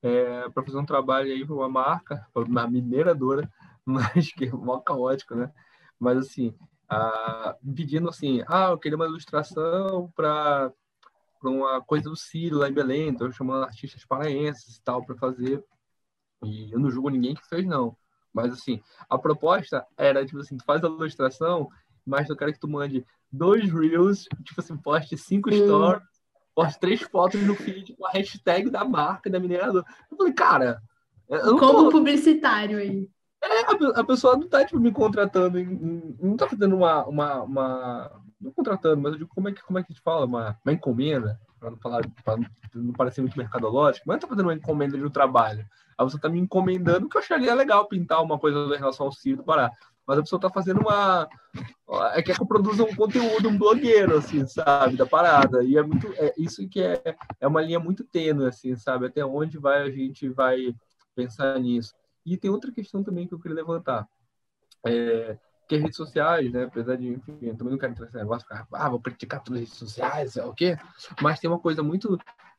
é, para fazer um trabalho aí para uma marca, uma mineradora, mas que é mó caótico, né? Mas assim, a, pedindo assim, ah, eu queria uma ilustração para uma coisa do Ciro lá em Belém, então chamando artistas paraenses e tal para fazer. E eu não julgo ninguém que fez, não. Mas assim, a proposta era, tipo assim, tu faz a ilustração, mas eu quero que tu mande dois reels, tipo assim, poste cinco stories poste três fotos no feed com a hashtag da marca da mineradora. Eu falei, cara. Eu Como tô... publicitário aí. É, a, pessoa não tá tipo, me contratando, não tá fazendo uma, uma, uma. Não contratando, mas eu digo, como é que, como é que a gente fala? Uma, uma encomenda, para não falar, para não parecer muito mercadológico, mas tá fazendo uma encomenda de um trabalho. A pessoa tá me encomendando, que eu acharia legal pintar uma coisa em relação ao Ciro para mas a pessoa está fazendo uma. É que eu produza um conteúdo, um blogueiro, assim, sabe, da parada. E é muito. É, isso que é, é uma linha muito tênue, assim, sabe? Até onde vai a gente vai pensar nisso. E tem outra questão também que eu queria levantar. É, que as redes sociais, né, apesar de, enfim, eu também não quero entrar nesse negócio, ficar, ah, vou praticar todas as redes sociais, é o quê? Mas tem uma coisa muito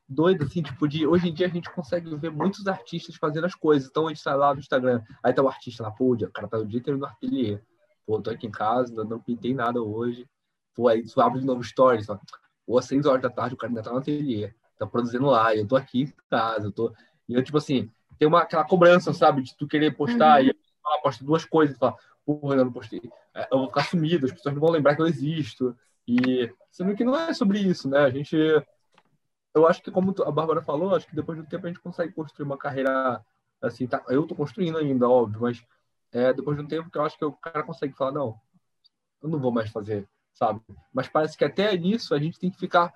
doido, assim, tipo, de hoje em dia a gente consegue ver muitos artistas fazendo as coisas. Então a gente tá lá no Instagram, aí tá o artista lá, pô, o cara tá o dia inteiro no ateliê. Pô, tô aqui em casa, não pintei nada hoje. Pô, aí tu abre de novo stories, ó. Pô, às seis horas da tarde o cara ainda tá no ateliê, tá produzindo lá, eu tô aqui em casa, eu tô. E eu, tipo assim, tem uma, aquela cobrança, sabe, de tu querer postar, uhum. e fala, posta duas coisas, e fala, porra, eu não postei. É, eu vou ficar sumido, as pessoas não vão lembrar que eu existo. E sendo que não é sobre isso, né? A gente eu acho que, como a Bárbara falou, acho que depois do tempo a gente consegue construir uma carreira assim. Tá, eu estou construindo ainda, óbvio, mas é, depois de um tempo que eu acho que o cara consegue falar: não, eu não vou mais fazer, sabe? Mas parece que até nisso a gente tem que ficar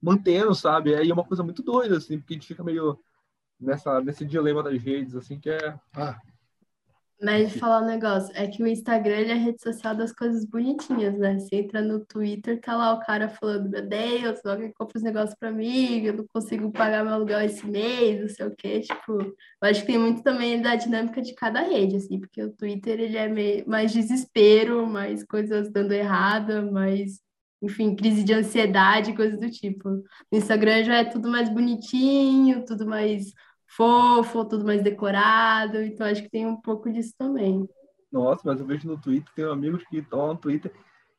mantendo, sabe? Aí é uma coisa muito doida, assim, porque a gente fica meio nessa, nesse dilema das redes, assim, que é. Ah, mas falar um negócio, é que o Instagram é a rede social das coisas bonitinhas, né? Você entra no Twitter, tá lá o cara falando, meu Deus, alguém compra os negócios pra mim, eu não consigo pagar meu aluguel esse mês, não sei o quê. Tipo, eu acho que tem muito também da dinâmica de cada rede, assim, porque o Twitter ele é meio, mais desespero, mais coisas dando errado, mais, enfim, crise de ansiedade, coisas do tipo. No Instagram já é tudo mais bonitinho, tudo mais fofo, tudo mais decorado. Então acho que tem um pouco disso também. Nossa, mas eu vejo no Twitter, tem amigos que estão no Twitter.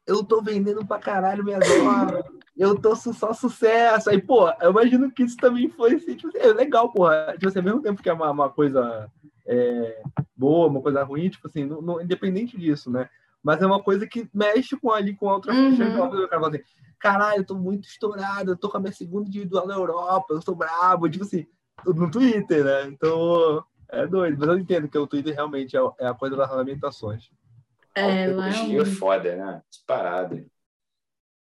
Eu tô vendendo pra caralho minha dona. eu tô só sucesso. Aí, pô, eu imagino que isso também foi assim, tipo, é legal, pô. Tipo assim, ao mesmo tempo que é uma, uma coisa é, boa, uma coisa ruim, tipo assim, não, não, independente disso, né? Mas é uma coisa que mexe com ali com outras uhum. pessoas. O cara assim, caralho, eu tô muito estourado, eu tô com a minha segunda individual na Europa, eu tô brabo. Tipo assim, no Twitter, né? Então, é doido. Mas eu entendo que o Twitter realmente é, é a coisa das lamentações. É, lá é um... foda, né? Disparado.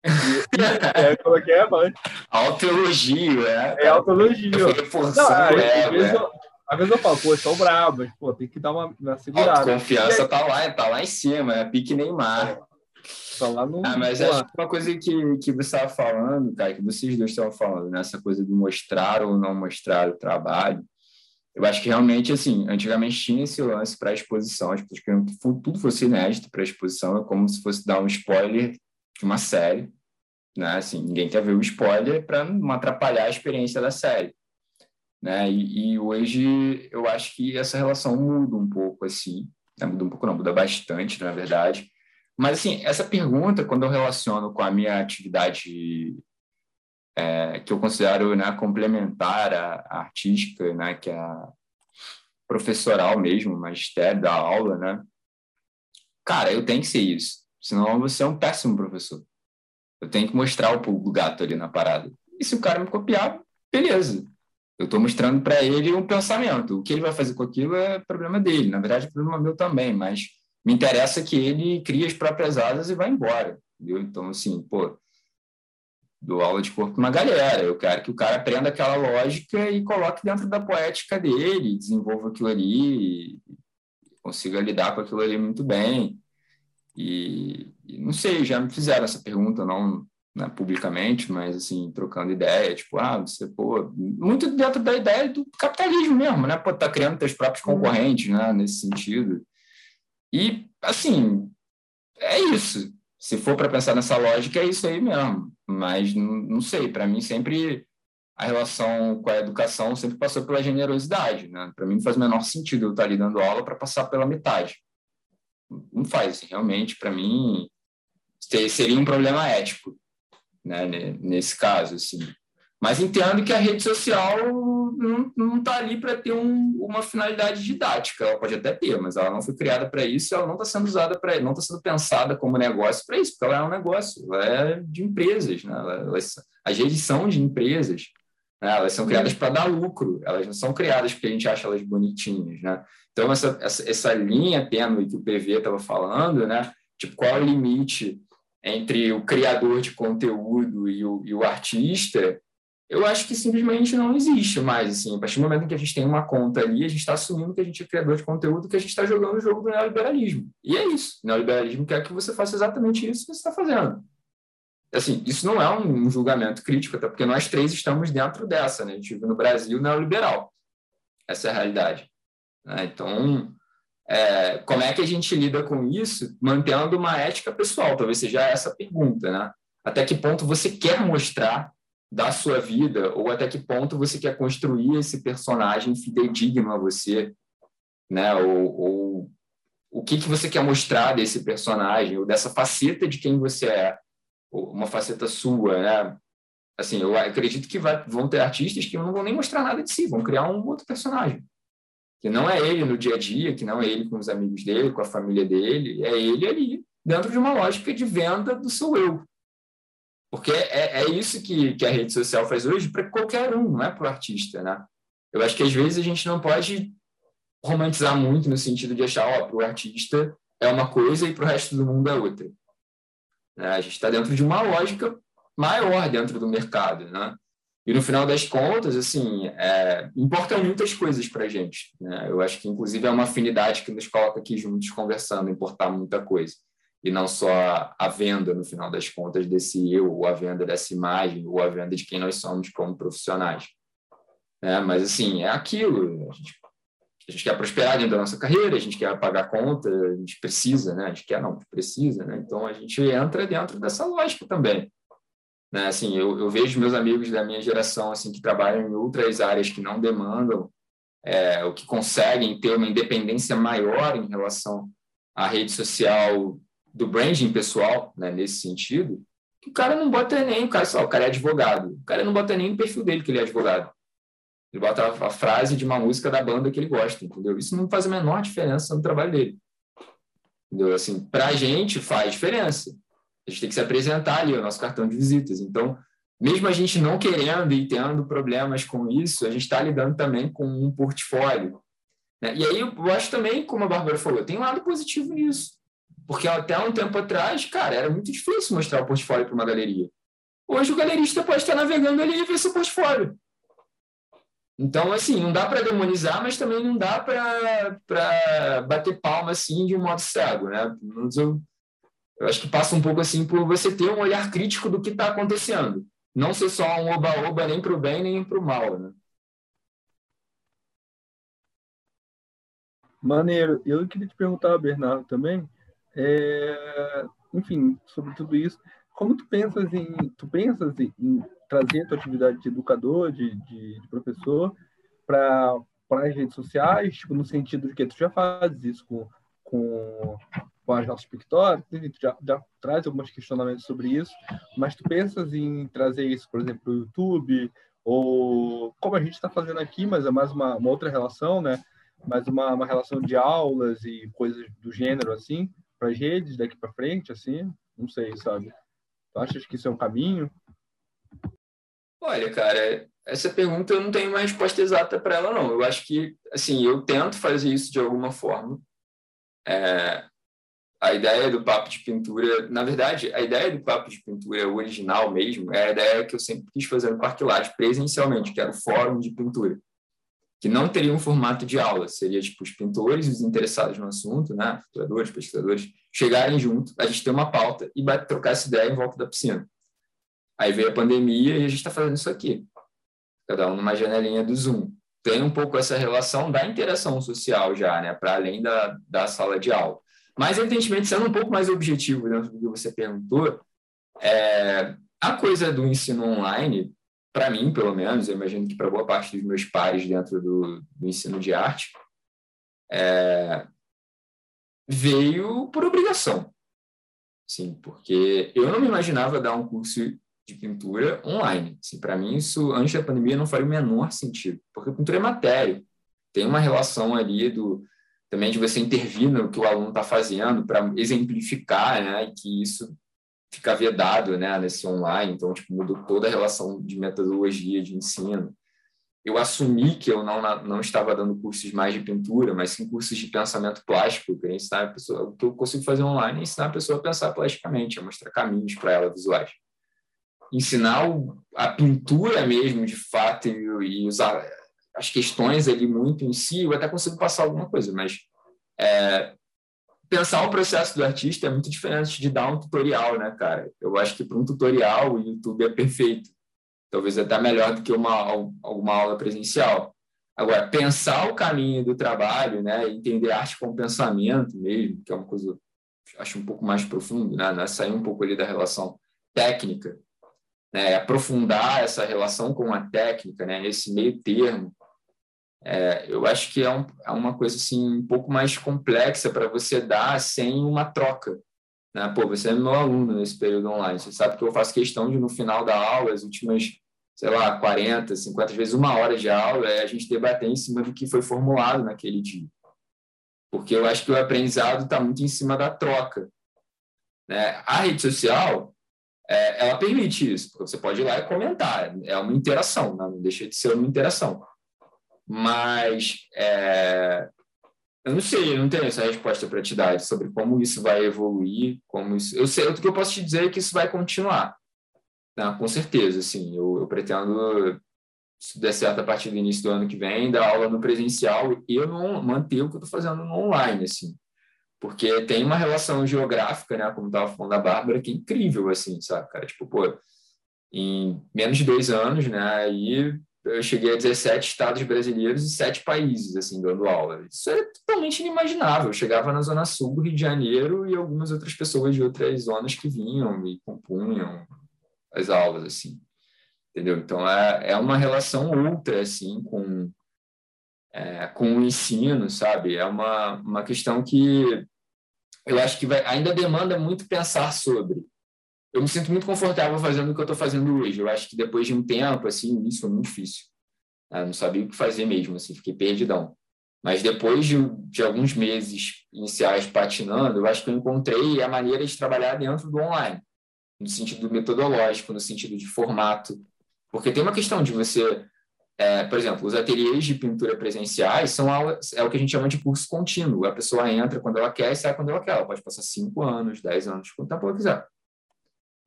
é, como é que é, mano? Autoelogio, é. É autoelogio. Aí, é, às, vezes eu, às vezes eu falo, pô, são bravos, pô, tem que dar uma, uma segurada. A confiança tá lá, tá lá em cima, é pique Neymar. Tá lá no. Ah, mas acho que uma coisa que, que você estava falando, cara, que vocês dois estavam falando, nessa né? coisa de mostrar ou não mostrar o trabalho, eu acho que realmente, assim, antigamente tinha esse lance para exposição, as pessoas queriam que tudo fosse inédito para exposição, é como se fosse dar um spoiler de uma série, né? Assim, ninguém quer ver o spoiler para não atrapalhar a experiência da série. Né? E, e, hoje eu acho que essa relação muda um pouco assim, né? muda um pouco não, muda bastante, na verdade, mas, assim, essa pergunta, quando eu relaciono com a minha atividade é, que eu considero né, complementar à, artística, né, que é a professoral mesmo, magistério da aula, né? Cara, eu tenho que ser isso. Senão você é um péssimo professor. Eu tenho que mostrar o gato ali na parada. E se o cara me copiar, beleza. Eu estou mostrando para ele um pensamento. O que ele vai fazer com aquilo é problema dele. Na verdade, é problema meu também, mas me interessa que ele crie as próprias asas e vá embora, entendeu? Então, assim, pô, dou aula de corpo para uma galera. Eu quero que o cara aprenda aquela lógica e coloque dentro da poética dele, desenvolva aquilo ali, consiga lidar com aquilo ali muito bem. E, e, não sei, já me fizeram essa pergunta, não né, publicamente, mas assim, trocando ideia, tipo, ah, você, pô, muito dentro da ideia do capitalismo mesmo, né? Pô, tá criando teus próprios uhum. concorrentes, né, nesse sentido. E, assim, é isso. Se for para pensar nessa lógica, é isso aí mesmo. Mas não, não sei, para mim sempre a relação com a educação sempre passou pela generosidade, né? Para mim não faz o menor sentido eu estar ali dando aula para passar pela metade. Não faz, realmente, para mim seria um problema ético né, nesse caso, assim. Mas entendo que a rede social não está ali para ter um, uma finalidade didática. Ela pode até ter, mas ela não foi criada para isso. Ela não está sendo usada para, não está sendo pensada como negócio para isso, porque ela é um negócio. Ela é de empresas, né? Ela, ela, as redes são de empresas. Né? Elas são criadas para dar lucro. Elas não são criadas porque a gente acha elas bonitinhas, né? Então essa, essa, essa linha tênue que o PV estava falando, né? Tipo qual é o limite entre o criador de conteúdo e o, e o artista, eu acho que simplesmente não existe mais. Assim, a partir do momento em que a gente tem uma conta ali, a gente está assumindo que a gente é criador de conteúdo, que a gente está jogando o jogo do neoliberalismo. E é isso. O neoliberalismo quer que você faça exatamente isso que você está fazendo. Assim, isso não é um julgamento crítico, até porque nós três estamos dentro dessa. Né? A gente vive no Brasil neoliberal. Essa é a realidade. Né? Então, é, como é que a gente lida com isso, mantendo uma ética pessoal? Talvez seja essa a pergunta, né? Até que ponto você quer mostrar da sua vida, ou até que ponto você quer construir esse personagem fidedigno a você, né? Ou, ou o que, que você quer mostrar desse personagem, ou dessa faceta de quem você é, uma faceta sua, né? Assim, eu acredito que vai, vão ter artistas que não vão nem mostrar nada de si, vão criar um outro personagem que não é ele no dia a dia, que não é ele com os amigos dele, com a família dele, é ele ali, dentro de uma lógica de venda do seu eu. Porque é, é isso que, que a rede social faz hoje para qualquer um, não é para o artista, né? Eu acho que às vezes a gente não pode romantizar muito no sentido de achar, ó, para o artista é uma coisa e para o resto do mundo é outra. Né? A gente está dentro de uma lógica maior dentro do mercado, né? E no final das contas, assim, é, importam muitas coisas para a gente. Né? Eu acho que, inclusive, é uma afinidade que nos coloca aqui juntos conversando, importar muita coisa. E não só a venda, no final das contas, desse eu, ou a venda dessa imagem, ou a venda de quem nós somos como profissionais. É, mas, assim, é aquilo. A gente, a gente quer prosperar dentro da nossa carreira, a gente quer pagar conta, a gente precisa, né? A gente quer, não, precisa, né? Então, a gente entra dentro dessa lógica também. Né? Assim, eu, eu vejo meus amigos da minha geração assim que trabalham em outras áreas que não demandam, é, o que conseguem ter uma independência maior em relação à rede social do branding pessoal, né, nesse sentido, que o cara não bota nem, o cara, só, o cara é advogado, o cara não bota nem no perfil dele que ele é advogado. Ele bota a, a frase de uma música da banda que ele gosta, entendeu? Isso não faz a menor diferença no trabalho dele. Entendeu? Assim, para a gente faz diferença. A gente tem que se apresentar ali, o nosso cartão de visitas. Então, mesmo a gente não querendo e tendo problemas com isso, a gente está lidando também com um portfólio. Né? E aí eu acho também, como a Bárbara falou, tem um lado positivo nisso. Porque até um tempo atrás, cara, era muito difícil mostrar o portfólio para uma galeria. Hoje o galerista pode estar navegando ali e ver seu portfólio. Então, assim, não dá para demonizar, mas também não dá para bater palma assim de um modo cego, né? Eu, eu acho que passa um pouco assim por você ter um olhar crítico do que está acontecendo. Não ser só um oba-oba nem para o bem nem para o mal. Né? Maneiro. Eu queria te perguntar, Bernardo, também, é... enfim, sobre tudo isso. Como tu pensas em, tu pensas em trazer a tua atividade de educador, de, de, de professor, para as redes sociais, tipo, no sentido de que tu já fazes isso com, com com as nossas pictóricos, já, já traz alguns questionamentos sobre isso, mas tu pensas em trazer isso, por exemplo, para o YouTube, ou como a gente está fazendo aqui, mas é mais uma, uma outra relação, né? Mais uma, uma relação de aulas e coisas do gênero, assim, para as redes daqui para frente, assim? Não sei, sabe? Tu achas que isso é um caminho? Olha, cara, essa pergunta eu não tenho uma resposta exata para ela, não. Eu acho que, assim, eu tento fazer isso de alguma forma. É, a ideia do papo de pintura, na verdade, a ideia do papo de pintura original mesmo é a ideia que eu sempre quis fazer no Parque Laje presencialmente, que era o fórum de pintura, que não teria um formato de aula, seria tipo os pintores, os interessados no assunto, né, pinturadores, pesquisadores, chegarem junto, a gente ter uma pauta e trocar essa ideia em volta da piscina. Aí veio a pandemia e a gente está fazendo isso aqui. Cada um numa janelinha do Zoom. Tem um pouco essa relação da interação social já, né? Para além da, da sala de aula. Mas, evidentemente, sendo um pouco mais objetivo dentro do que você perguntou, é, a coisa do ensino online, para mim, pelo menos, eu imagino que para boa parte dos meus pares dentro do, do ensino de arte, é, veio por obrigação. Sim, porque eu não me imaginava dar um curso de pintura online. Assim, para mim, isso, antes da pandemia, não faria o menor sentido, porque pintura é matéria. Tem uma relação ali do também de você intervir no que o aluno está fazendo para exemplificar, né, que isso fica vedado, né, nesse online. Então, tipo, mudou toda a relação de metodologia de ensino eu assumi que eu não, não estava dando cursos mais de pintura, mas sim cursos de pensamento plástico. Eu queria ensinar a pessoa, o que eu consigo fazer online é ensinar a pessoa a pensar plasticamente, a mostrar caminhos para ela visuais. Ensinar a pintura mesmo, de fato, e, e, usar as questões ali muito em si, eu até consigo passar alguma coisa, mas é, pensar o processo do artista é muito diferente de dar um tutorial, né, cara? Eu acho que para um tutorial o YouTube é perfeito talvez até melhor do que uma, alguma aula presencial. Agora, pensar o caminho do trabalho, né, entender arte com pensamento mesmo, que é uma coisa, acho um pouco mais profundo, né, né sair um pouco ali da relação técnica, né, aprofundar essa relação com a técnica, né, esse meio termo, é, eu acho que é, um, é, uma coisa assim um pouco mais complexa para você dar sem uma troca. Né? Pô, você é meu aluno nesse período online, você sabe que eu faço questão de, no final da aula, as últimas sei lá, 40, 50 vezes uma hora de aula, é a gente debater em cima do que foi formulado naquele dia. Porque eu acho que o aprendizado está muito em cima da troca. Né? A rede social, é, ela permite isso, porque você pode ir lá e comentar, é uma interação, né? não deixa de ser uma interação. Mas é, eu não sei, eu não tenho essa resposta para te dar sobre como isso vai evoluir, como isso. Eu sei, o que eu posso te dizer é que isso vai continuar. Não, com certeza, sim. Eu, eu, pretendo, se der certo a partir do início do ano que vem, dar aula no presencial e eu não manter o que eu estou fazendo no online, assim. Porque tem uma relação geográfica, né, como estava falando da Bárbara, que é incrível, assim, sabe, cara? Tipo, pô, em menos de dois anos, né, aí eu cheguei a 17 estados brasileiros e sete países, assim, dando aula. Isso é totalmente inimaginável. Eu chegava na Zona Sul do Rio de Janeiro e algumas outras pessoas de outras zonas que vinham e compunham as aulas, assim, entendeu? Então, é, é uma relação outra, assim, com, é, com o ensino, sabe? É uma, uma questão que eu acho que vai, ainda demanda muito pensar sobre. Eu me sinto muito confortável fazendo o que eu estou fazendo hoje. Eu acho que depois de um tempo, assim, isso foi muito difícil. Eu não sabia o que fazer mesmo, assim, fiquei perdidão. Mas depois de, de, alguns meses iniciais patinando, eu acho que eu encontrei a maneira de trabalhar dentro do online no sentido metodológico, no sentido de formato. Porque tem uma questão de você, é, por exemplo, os ateliês de pintura presenciais são aulas, é o que a gente chama de curso contínuo. A pessoa entra quando ela quer e sai quando ela quer. Ela pode passar cinco anos, dez anos, quanto tempo ela quiser.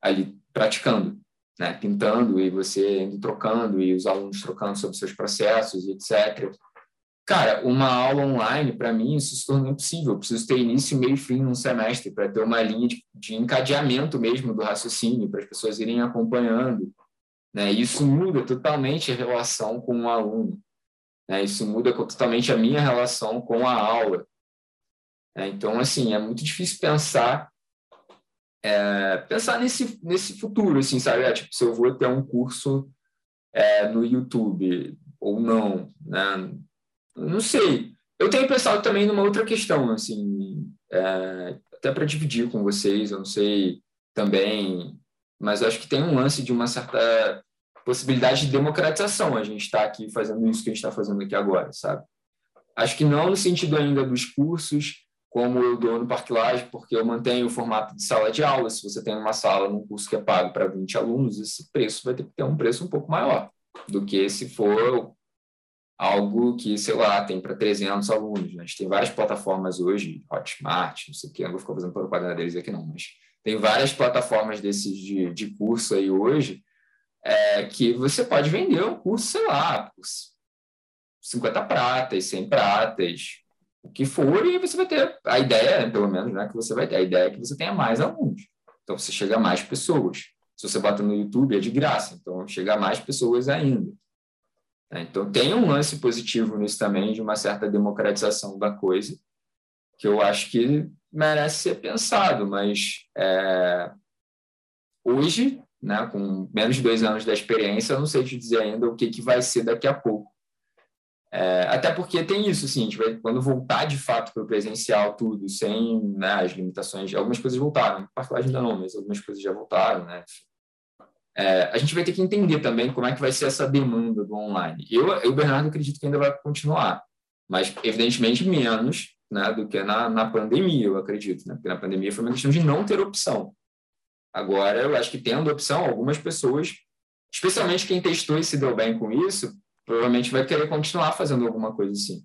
Ali, praticando, né? pintando e você indo trocando e os alunos trocando sobre seus processos, etc. Cara, uma aula online, para mim, isso se tornou impossível. Eu preciso ter início, meio e fim num semestre para ter uma linha de, de encadeamento mesmo do raciocínio, para as pessoas irem acompanhando. Né? Isso muda totalmente a relação com o aluno. Né? Isso muda totalmente a minha relação com a aula. Né? Então, assim, é muito difícil pensar é, pensar nesse, nesse futuro, assim, sabe? É, tipo, se eu vou ter um curso é, no YouTube ou não, né? Não sei. Eu tenho pensado também numa outra questão, assim, é, até para dividir com vocês, eu não sei também, mas acho que tem um lance de uma certa possibilidade de democratização. A gente está aqui fazendo isso que a gente está fazendo aqui agora, sabe? Acho que não no sentido ainda dos cursos, como eu dou no Parque Laje, porque eu mantenho o formato de sala de aula. Se você tem uma sala num curso que é pago para 20 alunos, esse preço vai ter que ter um preço um pouco maior do que se for algo que, sei lá, tem para 300 alunos. Né? A gente tem várias plataformas hoje, Hotmart, não sei o que, não vou ficar fazendo propaganda deles aqui não, mas tem várias plataformas desses de, de curso aí hoje é, que você pode vender um curso, sei lá, por 50 pratas, 100 pratas, o que for, e você vai ter a ideia, pelo menos, né, que você vai ter, a ideia é que você tenha mais alunos. Então, você chega a mais pessoas. Se você bota no YouTube, é de graça, então chega a mais pessoas ainda. Né? Então, tem um lance positivo nisso também, de uma certa democratização da coisa, que eu acho que merece ser pensado, mas é, hoje, né, com menos de dois anos da experiência, eu não sei te dizer ainda o que, que vai ser daqui a pouco. É, até porque tem isso, assim, vai, quando voltar de fato para o presencial tudo, sem né, as limitações, algumas coisas voltaram, particular ainda não, mas algumas coisas já voltaram, né? É, a gente vai ter que entender também como é que vai ser essa demanda do online. Eu, eu Bernardo, acredito que ainda vai continuar, mas evidentemente menos né, do que na, na pandemia, eu acredito, né? Porque na pandemia foi uma questão de não ter opção. Agora, eu acho que tendo opção, algumas pessoas, especialmente quem testou e se deu bem com isso, provavelmente vai querer continuar fazendo alguma coisa assim.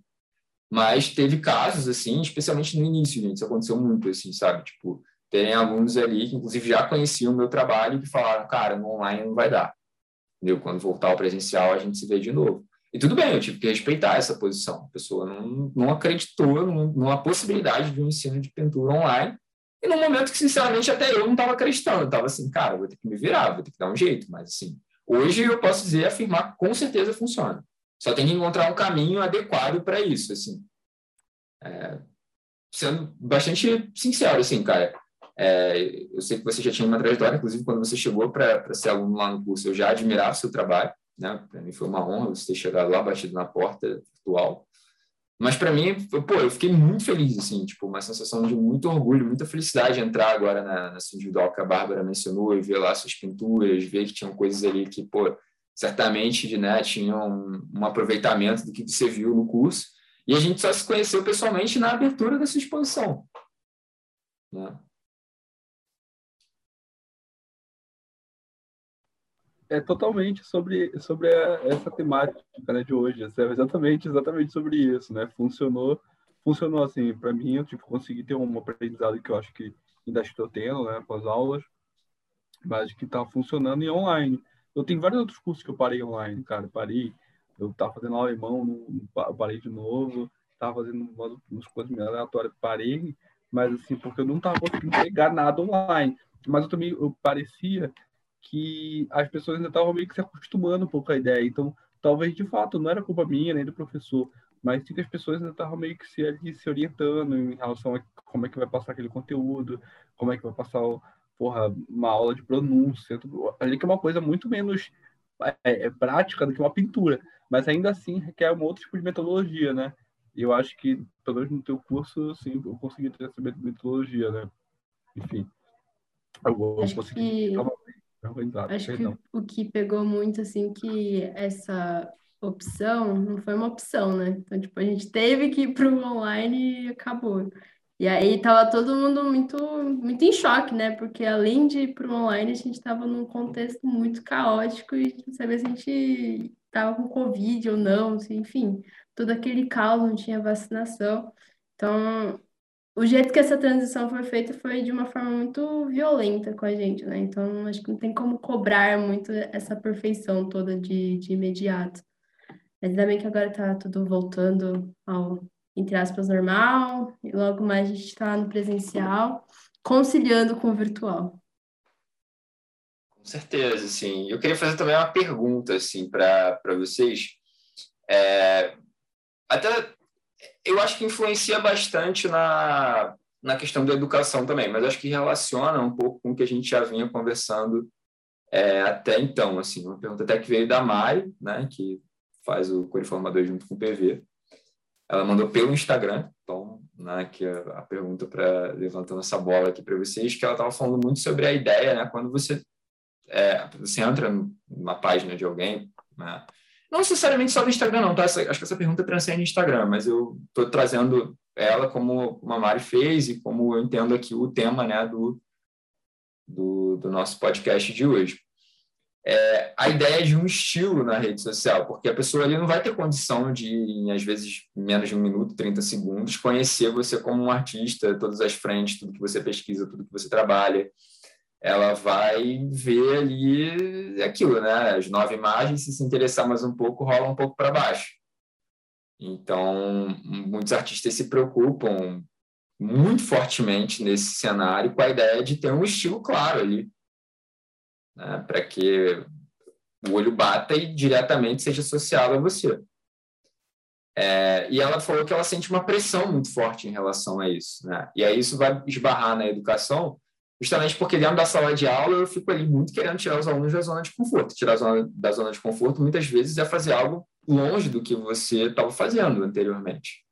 Mas teve casos, assim, especialmente no início, gente, isso aconteceu muito, assim, sabe? Tipo, tem alunos ali que, inclusive, já conheciam o meu trabalho e que falaram, cara, no online não vai dar. Entendeu? Quando voltar ao presencial, a gente se vê de novo. E tudo bem, eu tive que respeitar essa posição. A pessoa não, não acreditou numa possibilidade de um ensino de pintura online. E no momento que, sinceramente, até eu não estava acreditando. Eu estava assim, cara, vou ter que me virar, vou ter que dar um jeito. Mas, assim, Hoje eu posso dizer, afirmar com certeza funciona. Só tem que encontrar um caminho adequado para isso, assim. É, sendo bastante sincero, assim, cara. É, eu sei que você já tinha uma trajetória, inclusive quando você chegou para ser aluno lá no curso, eu já admirava o seu trabalho, né? Para mim foi uma honra você ter chegado lá, batido na porta virtual. Mas para mim, pô, eu fiquei muito feliz, assim, tipo, uma sensação de muito orgulho, muita felicidade entrar agora na, nessa individual que a Bárbara mencionou e ver lá suas pinturas, ver que tinham coisas ali que, pô, certamente, né, tinham um, um aproveitamento do que você viu no curso. E a gente só se conheceu pessoalmente na abertura dessa exposição. Né? É totalmente sobre, sobre essa temática né, de hoje. É exatamente, exatamente sobre isso, né? Funcionou, funcionou assim, para mim, eu tipo, consegui ter um aprendizado que eu acho que ainda estou tendo, né, com as aulas, mas que está funcionando em online. Eu tenho vários outros cursos que eu parei online, cara, parei, eu estava fazendo alemão, parei de novo, estava fazendo umas, umas coisas aleatórias, parei, mas assim, porque eu não estava conseguindo pegar nada online. Mas eu também, eu parecia que as pessoas ainda estavam meio que se acostumando um pouco à ideia. Então, talvez de fato não era culpa minha nem do professor, mas sim que as pessoas ainda estavam meio que se, ali, se orientando em relação a como é que vai passar aquele conteúdo, como é que vai passar porra, uma aula de pronúncia, tudo, ali que é uma coisa muito menos é, é prática do que uma pintura, mas ainda assim requer um outro tipo de metodologia, né? Eu acho que, pelo menos no teu curso, sim, eu consegui ter essa metodologia, né? Enfim, eu vou conseguir que... Acho perdão. que o que pegou muito, assim, que essa opção não foi uma opção, né? Então, tipo, a gente teve que ir para o online e acabou. E aí tava todo mundo muito, muito em choque, né? Porque além de ir para o online, a gente estava num contexto muito caótico e não sabia se a gente estava com Covid ou não, assim, enfim, todo aquele caos, não tinha vacinação. Então, o jeito que essa transição foi feita foi de uma forma muito violenta com a gente, né? Então, acho que não tem como cobrar muito essa perfeição toda de, de imediato. Mas ainda bem que agora tá tudo voltando ao, entre aspas, normal, e logo mais a gente está no presencial, conciliando com o virtual. Com certeza, sim. Eu queria fazer também uma pergunta, assim, para vocês. É, até eu acho que influencia bastante na, na questão da educação também, mas acho que relaciona um pouco com o que a gente já vinha conversando é, até então. Assim, uma pergunta até que veio da Mari, né, que faz o Coriformador junto com o PV. Ela mandou pelo Instagram, então, né, que a, a pergunta para levantando essa bola aqui para vocês, que ela estava falando muito sobre a ideia, né, quando você é, você entra numa página de alguém, né, não necessariamente só no Instagram, não, tá? Essa, acho que essa pergunta transcende Instagram, mas eu estou trazendo ela como a Mari fez e como eu entendo aqui o tema né, do, do, do nosso podcast de hoje. É, a ideia de um estilo na rede social, porque a pessoa ali não vai ter condição de, em, às vezes, menos de um minuto, 30 segundos, conhecer você como um artista, todas as frentes, tudo que você pesquisa, tudo que você trabalha ela vai ver ali aquilo, né? As nove imagens, se se interessar mais um pouco, rola um pouco para baixo. Então, muitos artistas se preocupam muito fortemente nesse cenário com a ideia de ter um estilo claro ali. né? para que o olho bata e diretamente seja associado a você. É, e ela falou que ela sente uma pressão muito forte em relação a isso. Né? E aí isso vai esbarrar na educação, justamente porque dentro da sala de aula eu fico ali muito querendo tirar os alunos da zona de conforto. Tirar zona, da zona de conforto muitas vezes é fazer algo longe do que você estava fazendo anteriormente.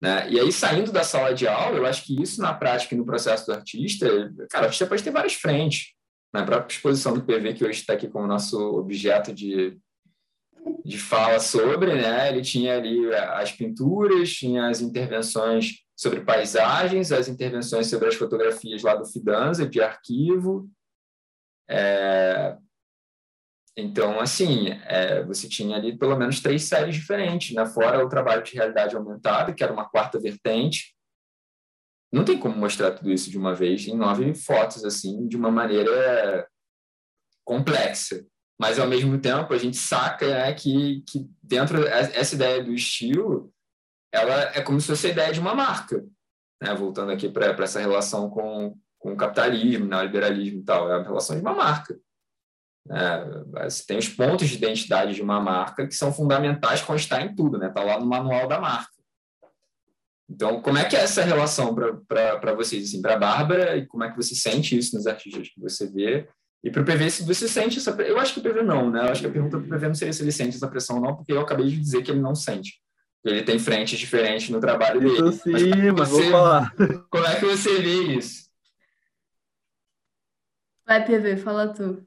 Né? E aí, saindo da sala de aula, eu acho que isso na prática e no processo do artista, cara, o artista pode ter várias frentes. Na própria exposição do PV, que hoje está aqui como nosso objeto de, de fala sobre, né? Ele tinha ali as pinturas, tinha as intervenções sobre paisagens, as intervenções sobre as fotografias lá do Fidanza, de arquivo. É... Então, assim, é, você tinha ali pelo menos três séries diferentes, né? Fora o trabalho de realidade aumentada, que era uma quarta vertente. Não tem como mostrar tudo isso de uma vez em nove fotos, assim, de uma maneira complexa mas ao mesmo tempo a gente saca né, que, que dentro essa ideia do estilo ela é como se fosse a ideia de uma marca né? voltando aqui para essa relação com, com o capitalismo né, o liberalismo e tal é a relação de uma marca é, você tem os pontos de identidade de uma marca que são fundamentais constar em tudo né tá lá no manual da marca então como é que é essa relação para vocês assim para a Bárbara e como é que você sente isso nos artistas que você vê e para o PV, se você sente essa Eu acho que o PV não, né? Eu acho que a pergunta para o PV não seria se ele sente essa pressão, não, porque eu acabei de dizer que ele não sente. Ele tem frentes diferentes no trabalho dele. Isso sim, mas, mas você, vou falar. Como é que você vê isso? Vai, PV, fala tu.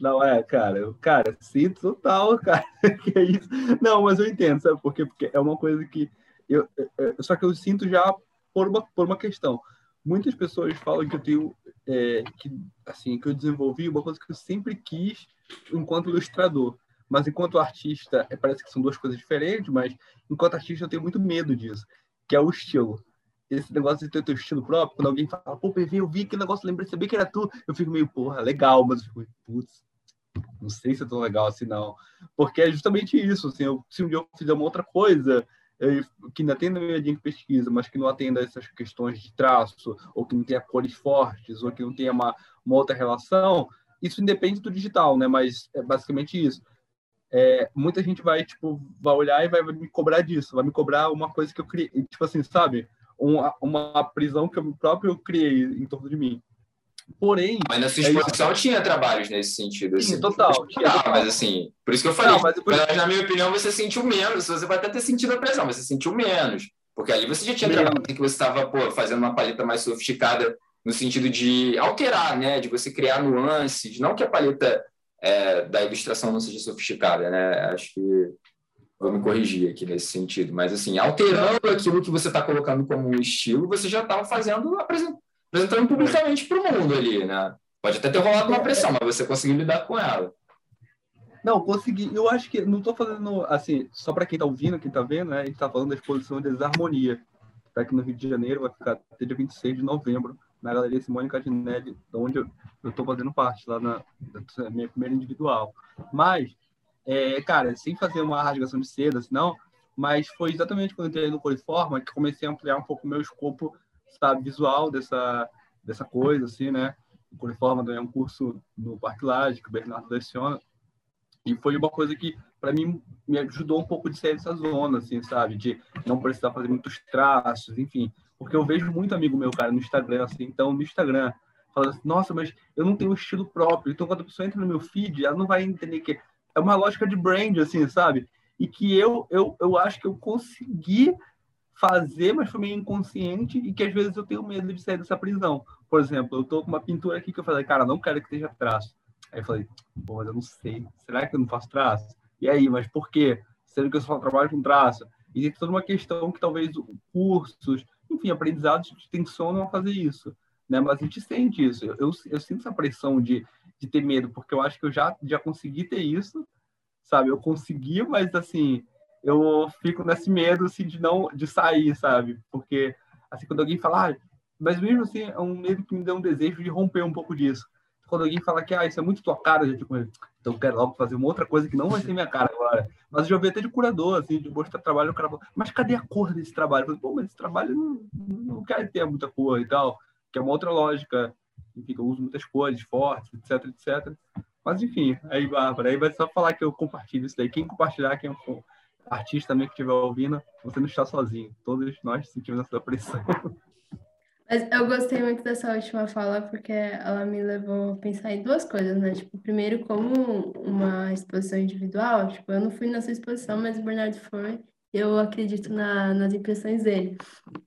Não, é, cara, eu, cara, sinto total, cara, que é isso. Não, mas eu entendo, sabe por quê? Porque é uma coisa que eu, eu só que eu sinto já por uma, por uma questão. Muitas pessoas falam que eu tenho é, que assim que eu desenvolvi uma coisa que eu sempre quis enquanto ilustrador mas enquanto artista é, parece que são duas coisas diferentes mas enquanto artista eu tenho muito medo disso que é o estilo esse negócio de ter teu estilo próprio quando alguém fala pô PV eu vi aquele negócio lembrei sabia que era tu eu fico meio porra legal mas eu fico putz não sei se é tão legal assim não porque é justamente isso assim eu, se um dia eu fizer uma outra coisa que ainda tem na minha linha de pesquisa, mas que não atenda a essas questões de traço, ou que não tenha cores fortes, ou que não tenha uma, uma outra relação, isso independe do digital, né? Mas é basicamente isso. É, muita gente vai, tipo, vai olhar e vai me cobrar disso, vai me cobrar uma coisa que eu criei, tipo assim, sabe? Uma, uma prisão que eu próprio criei em torno de mim. Porém. Mas na sua é exposição é tinha trabalhos nesse sentido. Sim, assim, total. Tinha. Mas assim, por isso que eu falei. Não, mas, mas, na minha opinião, você sentiu menos. Você vai até ter sentido a pressão, mas você sentiu menos. Porque ali você já tinha trabalhado que você estava fazendo uma paleta mais sofisticada no sentido de alterar, né? De você criar nuances. Não que a paleta é, da ilustração não seja sofisticada, né? Acho que vou me corrigir aqui nesse sentido. Mas assim, alterando aquilo que você está colocando como um estilo, você já estava fazendo apresentando publicamente para o mundo ali, né? Pode até ter rolado uma pressão, mas você conseguiu lidar com ela. Não, consegui. Eu acho que não estou fazendo assim, só para quem está ouvindo, quem está vendo, né? A gente está falando da exposição de Desarmonia, que está aqui no Rio de Janeiro, vai ficar até dia 26 de novembro, na Galeria Simone Cadinelli, de onde eu estou fazendo parte, lá na, na minha primeira individual. Mas, é, cara, sem fazer uma rasgação de seda, senão, mas foi exatamente quando eu entrei no Coliforma que comecei a ampliar um pouco o meu escopo sabe, visual dessa, dessa coisa, assim, né? O Coliforma também é um curso no Parque Laje, que o Bernardo leciona, e foi uma coisa que, para mim, me ajudou um pouco de sair dessa zona, assim, sabe? De não precisar fazer muitos traços, enfim. Porque eu vejo muito amigo meu, cara, no Instagram, assim, então, no Instagram, falando assim, nossa, mas eu não tenho um estilo próprio. Então, quando a pessoa entra no meu feed, ela não vai entender que é uma lógica de brand, assim, sabe? E que eu, eu, eu acho que eu consegui fazer, mas foi meio inconsciente e que às vezes eu tenho medo de sair dessa prisão. Por exemplo, eu tô com uma pintura aqui que eu falei, cara, não quero que esteja traço. Aí eu falei, pô, mas eu não sei, será que eu não faço traço? E aí, mas por quê? Sendo que eu só trabalho com traço? E tem toda uma questão que talvez cursos, enfim, aprendizados te tensionam a fazer isso. Né? Mas a gente sente isso. Eu, eu, eu, sinto essa pressão de, de ter medo, porque eu acho que eu já, já consegui ter isso, sabe? Eu consegui, mas assim, eu fico nesse medo assim de não de sair, sabe? Porque assim quando alguém fala, ah, mas mesmo assim é um medo que me dá um desejo de romper um pouco disso. Quando alguém fala que ah, isso é muito tua cara, eu já fico, então eu quero logo fazer uma outra coisa que não vai ser minha cara agora. Mas eu já ouvi até de curador, assim, de mostrar trabalho, o cara fala, mas cadê a cor desse trabalho? Eu falei, Pô, mas esse trabalho não, não quer ter muita cor e tal, que é uma outra lógica. enfim, eu uso muitas cores fortes, etc, etc. Mas, enfim, aí, Bárbara, aí vai só falar que eu compartilho isso daí. Quem compartilhar, quem for artista também que estiver ouvindo, você não está sozinho. Todos nós sentimos essa pressão. Mas eu gostei muito dessa última fala porque ela me levou a pensar em duas coisas, né? Tipo, primeiro, como uma exposição individual, tipo, eu não fui nessa exposição, mas o Bernardo foi, eu acredito na, nas impressões dele.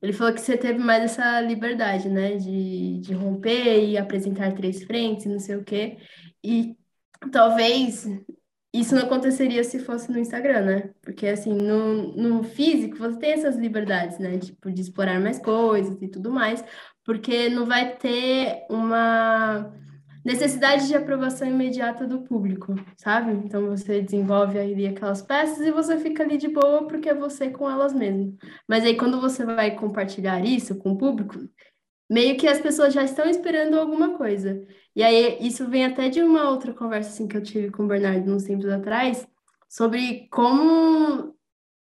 Ele falou que você teve mais essa liberdade, né? De, de romper e apresentar três frentes, não sei o quê. E talvez isso não aconteceria se fosse no Instagram, né? Porque, assim, no, no físico você tem essas liberdades, né? Tipo, de explorar mais coisas e tudo mais, porque não vai ter uma necessidade de aprovação imediata do público, sabe? Então você desenvolve ali aquelas peças e você fica ali de boa porque é você com elas mesmo. Mas aí quando você vai compartilhar isso com o público, meio que as pessoas já estão esperando alguma coisa. E aí isso vem até de uma outra conversa assim que eu tive com o Bernardo uns tempos atrás, sobre como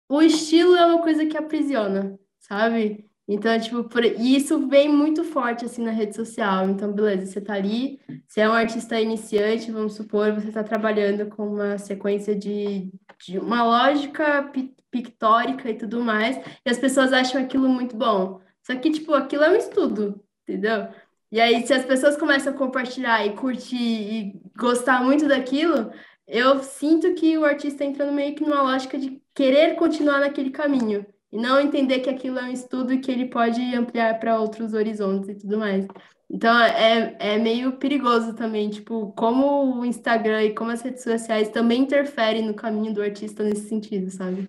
o estilo é uma coisa que aprisiona, sabe? Então, tipo, por... e isso vem muito forte, assim, na rede social. Então, beleza, você tá ali, você é um artista iniciante, vamos supor, você tá trabalhando com uma sequência de, de uma lógica pictórica e tudo mais, e as pessoas acham aquilo muito bom. Só que, tipo, aquilo é um estudo, entendeu? E aí, se as pessoas começam a compartilhar e curtir e gostar muito daquilo, eu sinto que o artista entra meio que numa lógica de querer continuar naquele caminho e não entender que aquilo é um estudo e que ele pode ampliar para outros horizontes e tudo mais. Então é, é meio perigoso também, tipo, como o Instagram e como as redes sociais também interferem no caminho do artista nesse sentido, sabe?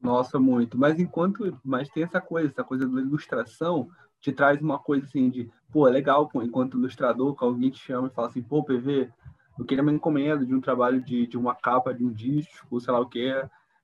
Nossa, muito. Mas enquanto, mas tem essa coisa, essa coisa da ilustração te traz uma coisa assim de, pô, é legal, pô, enquanto ilustrador, que alguém te chama e fala assim, pô, PV, eu queria uma encomenda de um trabalho de, de uma capa de um disco, sei lá o que,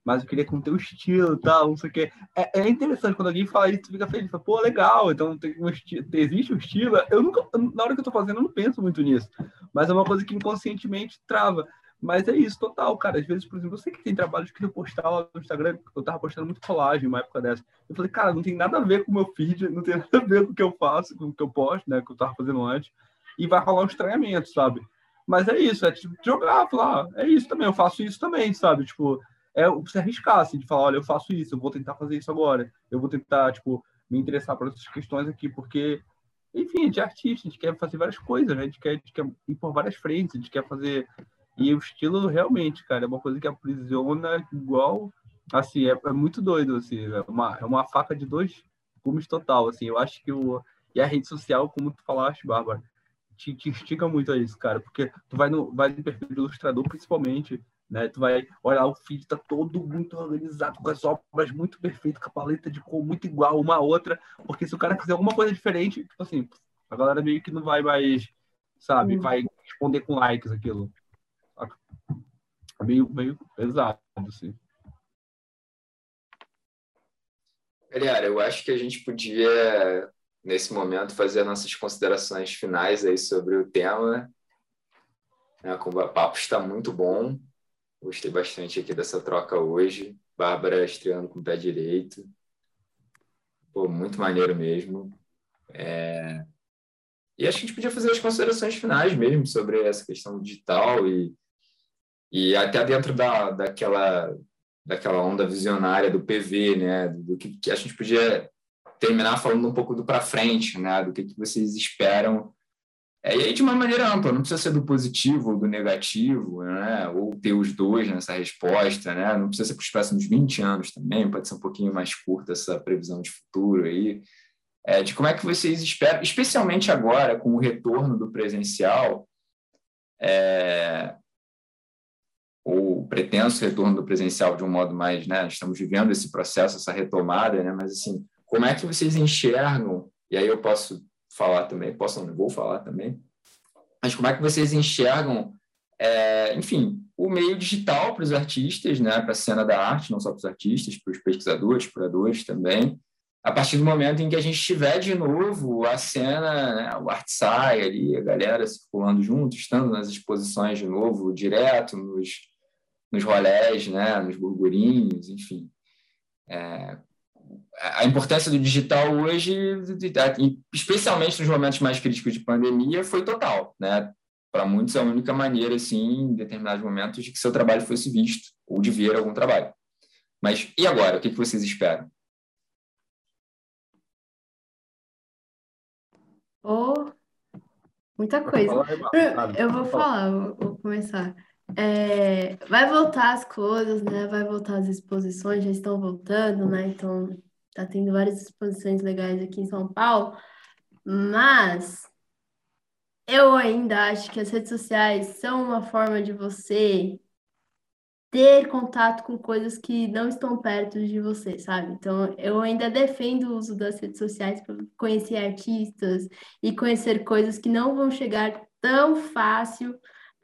mas eu queria com o teu estilo tal, não sei o que. É, é, interessante quando alguém fala isso, tu fica feliz, fala, pô, legal, então tem um existe um estilo. Eu nunca, na hora que eu tô fazendo, eu não penso muito nisso, mas é uma coisa que inconscientemente trava. Mas é isso, total, cara. Às vezes, por exemplo, eu sei que tem trabalhos que eu postar lá no Instagram, eu tava postando muito colagem uma época dessa. Eu falei, cara, não tem nada a ver com o meu feed, não tem nada a ver com o que eu faço, com o que eu posto, né, que eu tava fazendo antes. E vai rolar um estranhamento, sabe? Mas é isso, é tipo, jogar, falar, ah, é isso também, eu faço isso também, sabe? Tipo, é se arriscar, assim, de falar, olha, eu faço isso, eu vou tentar fazer isso agora, eu vou tentar, tipo, me interessar por essas questões aqui, porque, enfim, gente é artista, a gente quer fazer várias coisas, né? A gente quer, a gente quer ir por várias frentes, a gente quer fazer e o estilo realmente, cara, é uma coisa que aprisiona igual, assim, é, é muito doido, assim, é uma, é uma faca de dois gumes total, assim, eu acho que o e a rede social, como tu falaste, Bárbara, te, te estica muito a isso, cara, porque tu vai no, vai no perfil do ilustrador, principalmente, né, tu vai olhar o feed tá todo muito organizado, com as obras muito perfeitas, com a paleta de cor muito igual uma a outra, porque se o cara fizer alguma coisa diferente, tipo assim, a galera meio que não vai mais, sabe, hum. vai responder com likes aquilo meio, meio pesado, assim. Galera, eu acho que a gente podia, nesse momento, fazer nossas considerações finais aí sobre o tema. Né? O papo está muito bom. Gostei bastante aqui dessa troca hoje. Bárbara estreando com o pé direito. Pô, muito maneiro mesmo. É... E acho que a gente podia fazer as considerações finais mesmo sobre essa questão digital e e até dentro da, daquela, daquela onda visionária do PV, né, do que, que a gente podia terminar falando um pouco do para frente, né, do que, que vocês esperam. É, e aí, de uma maneira ampla, não precisa ser do positivo ou do negativo, né, ou ter os dois nessa resposta, né, não precisa ser para os próximos 20 anos também, pode ser um pouquinho mais curta essa previsão de futuro aí, é, de como é que vocês esperam, especialmente agora, com o retorno do presencial, é, ou pretenso retorno do presencial de um modo mais, né, estamos vivendo esse processo, essa retomada, né, mas assim, como é que vocês enxergam, e aí eu posso falar também, posso não, vou falar também, mas como é que vocês enxergam, é, enfim, o meio digital para os artistas, né, para a cena da arte, não só para os artistas, para os pesquisadores, curadores também, a partir do momento em que a gente tiver de novo a cena, né, o ArtSci ali, a galera circulando junto, estando nas exposições de novo, direto, nos, nos rolés, né, nos burburinhos, enfim. É, a importância do digital hoje, especialmente nos momentos mais críticos de pandemia, foi total, né? Para muitos, é a única maneira, assim, em determinados momentos, de que seu trabalho fosse visto ou de ver algum trabalho. Mas e agora? O que vocês esperam? Oh, muita coisa. Eu vou falar, vou começar. É, vai voltar as coisas, né? Vai voltar as exposições, já estão voltando, né? Então, tá tendo várias exposições legais aqui em São Paulo, mas eu ainda acho que as redes sociais são uma forma de você ter contato com coisas que não estão perto de você, sabe? Então, eu ainda defendo o uso das redes sociais para conhecer artistas e conhecer coisas que não vão chegar tão fácil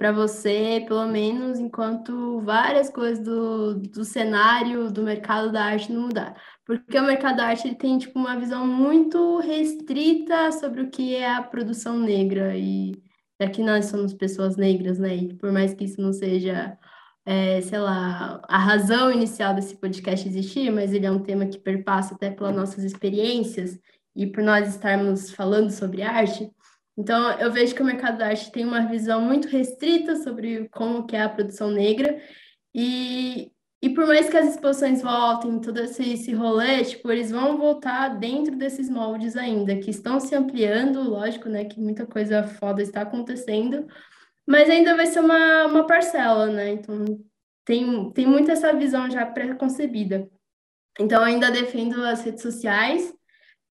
para você, pelo menos enquanto várias coisas do, do cenário do mercado da arte não mudar. Porque o mercado da arte ele tem tipo, uma visão muito restrita sobre o que é a produção negra. E aqui nós somos pessoas negras, né? E por mais que isso não seja, é, sei lá, a razão inicial desse podcast existir, mas ele é um tema que perpassa até pelas nossas experiências e por nós estarmos falando sobre arte. Então, eu vejo que o mercado da arte tem uma visão muito restrita sobre como que é a produção negra, e, e por mais que as exposições voltem, todo esse, esse rolê, tipo, eles vão voltar dentro desses moldes ainda, que estão se ampliando, lógico, né, que muita coisa foda está acontecendo, mas ainda vai ser uma, uma parcela, né, então tem, tem muito essa visão já pré-concebida. Então, ainda defendo as redes sociais,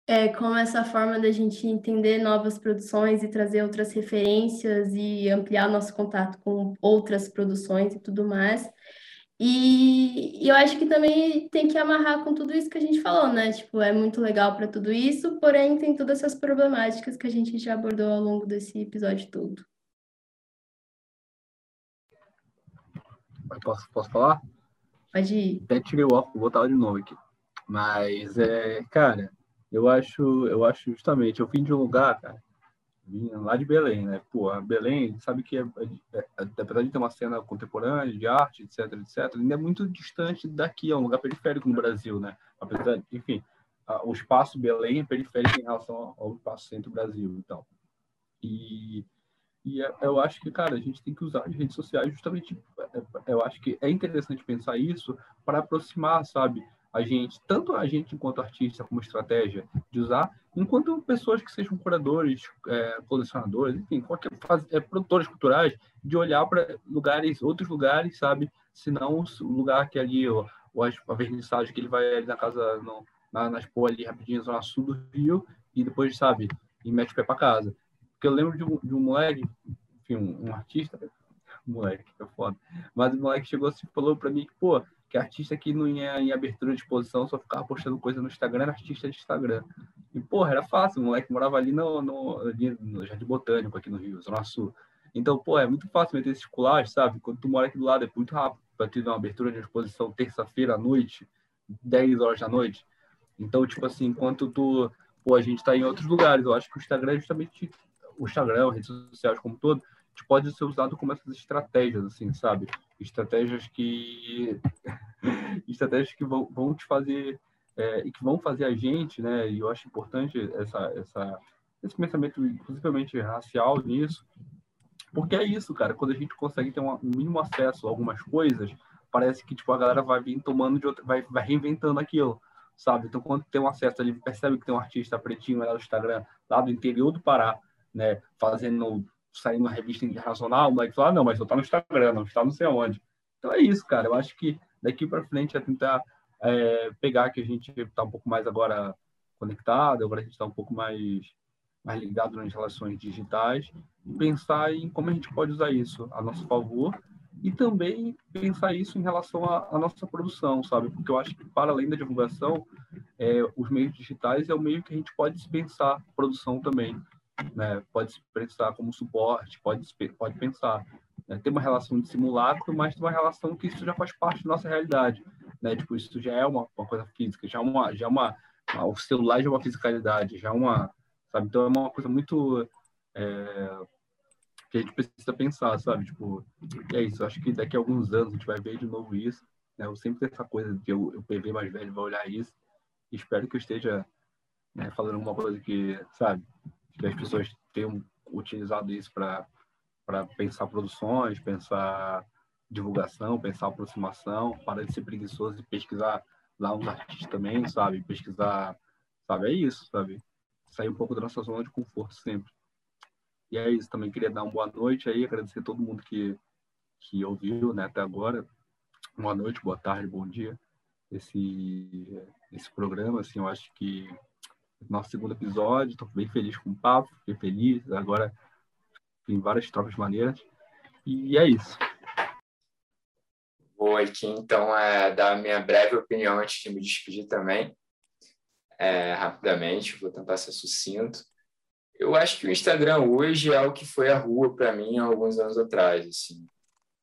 é, como essa forma da gente entender novas produções e trazer outras referências e ampliar nosso contato com outras produções e tudo mais. E, e eu acho que também tem que amarrar com tudo isso que a gente falou, né? Tipo, é muito legal para tudo isso, porém tem todas essas problemáticas que a gente já abordou ao longo desse episódio todo. Posso, posso falar? Pode ir. Até tirei o óculos, vou botar de novo aqui. Mas, é, cara, eu acho, eu acho justamente, eu vim de um lugar, cara, vim lá de Belém, né? Pô, Belém, sabe que é, é, é, apesar de ter uma cena contemporânea de arte, etc, etc, ainda é muito distante daqui, é um lugar periférico no Brasil, né? Apesar, enfim, a, o espaço Belém é periférico em relação ao, espaço centro-Brasil, então. E, e é, eu acho que, cara, a gente tem que usar as redes sociais justamente, eu acho que é interessante pensar isso para aproximar, sabe? A gente, tanto a gente enquanto artista, como estratégia de usar, enquanto pessoas que sejam curadores, é, colecionadores, enfim, qualquer faz, é, produtores culturais, de olhar para lugares, outros lugares, sabe? Se não o lugar que ali, o, a vernissagem que ele vai ali na casa, no, na, na Expo ali rapidinho, zona sul do Rio, e depois, sabe, e mete o pé para casa. Porque eu lembro de um, de um moleque, enfim, um, um artista, moleque, é foda, mas o moleque chegou assim e falou para mim que, pô, que artista que não ia em abertura de exposição só ficava postando coisa no Instagram, era artista de Instagram. E, porra, era fácil, o moleque morava ali no, no, no Jardim Botânico, aqui no Rio, Zona Sul. Então, pô, é muito fácil meter esses colagens, sabe? Quando tu mora aqui do lado, é muito rápido para ter uma abertura de exposição terça-feira à noite, 10 horas da noite. Então, tipo assim, enquanto tu, pô, a gente tá em outros lugares, eu acho que o Instagram é justamente o Instagram, redes sociais como todo, pode ser usado como essas estratégias, assim, sabe? Estratégias que estratégias que vão, vão te fazer é, e que vão fazer a gente, né? E eu acho importante essa, essa esse pensamento, inclusivamente racial nisso, porque é isso, cara. Quando a gente consegue ter um mínimo acesso a algumas coisas, parece que tipo a galera vai vir tomando de outra, vai, vai reinventando aquilo, sabe? Então quando tem um acesso, ele percebe que tem um artista pretinho lá no Instagram, lá do interior do Pará, né, fazendo sair numa revista internacional, o moleque fala, não, mas eu tá no Instagram, não está não sei aonde. Então é isso, cara. Eu acho que daqui para frente é tentar é, pegar que a gente está um pouco mais agora conectado, agora a gente está um pouco mais, mais ligado nas relações digitais, e pensar em como a gente pode usar isso a nosso favor e também pensar isso em relação à, nossa produção, sabe? Porque eu acho que, para além da divulgação, é, os meios digitais é o meio que a gente pode dispensar produção também né? Pode se pensar como suporte, pode, pode pensar. Né? Tem uma relação de simulacro, mas tem uma relação que isso já faz parte da nossa realidade. Né? Tipo, isso já é uma, uma coisa física, já é uma, já é uma, o celular já é uma fisicalidade, já é uma, sabe? Então é uma coisa muito é, que a gente precisa pensar, sabe? Tipo, é isso. Acho que daqui a alguns anos a gente vai ver de novo isso. Né? Eu sempre tenho essa coisa de eu, o PV mais velho vai olhar isso espero que eu esteja né, falando uma coisa que, sabe, que as pessoas tenham utilizado isso para pensar produções, pensar divulgação, pensar aproximação, para de ser preguiçoso e pesquisar lá uns artistas também, sabe? Pesquisar, sabe? É isso, sabe? Sair um pouco da nossa zona de conforto sempre. E é isso, também queria dar uma boa noite aí, agradecer a todo mundo que, que ouviu né, até agora. Boa noite, boa tarde, bom dia. Esse, esse programa, assim, eu acho que nosso segundo episódio, estou bem feliz com o papo, fiquei feliz, agora tem várias trocas maneiras. E é isso. Vou aqui, então, é, dar a minha breve opinião antes de me despedir também, é, rapidamente, vou tentar ser sucinto. Eu acho que o Instagram hoje é o que foi a rua para mim há alguns anos atrás, assim,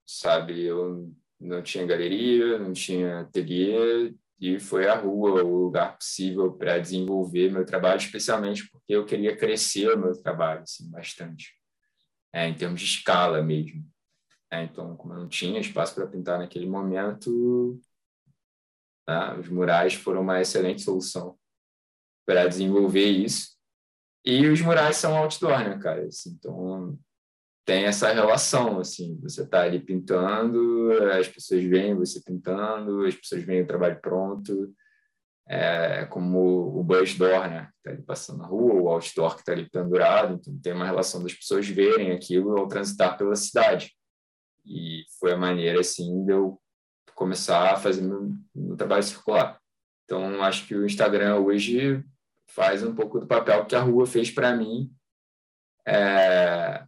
sabe? Eu não tinha galeria, não tinha ateliê e foi a rua o lugar possível para desenvolver meu trabalho, especialmente porque eu queria crescer o meu trabalho, assim, bastante, é, em termos de escala mesmo. É, então, como eu não tinha espaço para pintar naquele momento, né, os murais foram uma excelente solução para desenvolver isso e os murais são outdoor, né, cara? Assim, então, tem essa relação, assim, você tá ali pintando, as pessoas veem você pintando, as pessoas veem o trabalho pronto, é como o bus door, né, que tá ali passando na rua, o outdoor que tá ali pendurado, então tem uma relação das pessoas verem aquilo ao transitar pela cidade. E foi a maneira, assim, de eu começar a fazer meu, meu trabalho circular. Então, acho que o Instagram hoje faz um pouco do papel que a rua fez para mim é,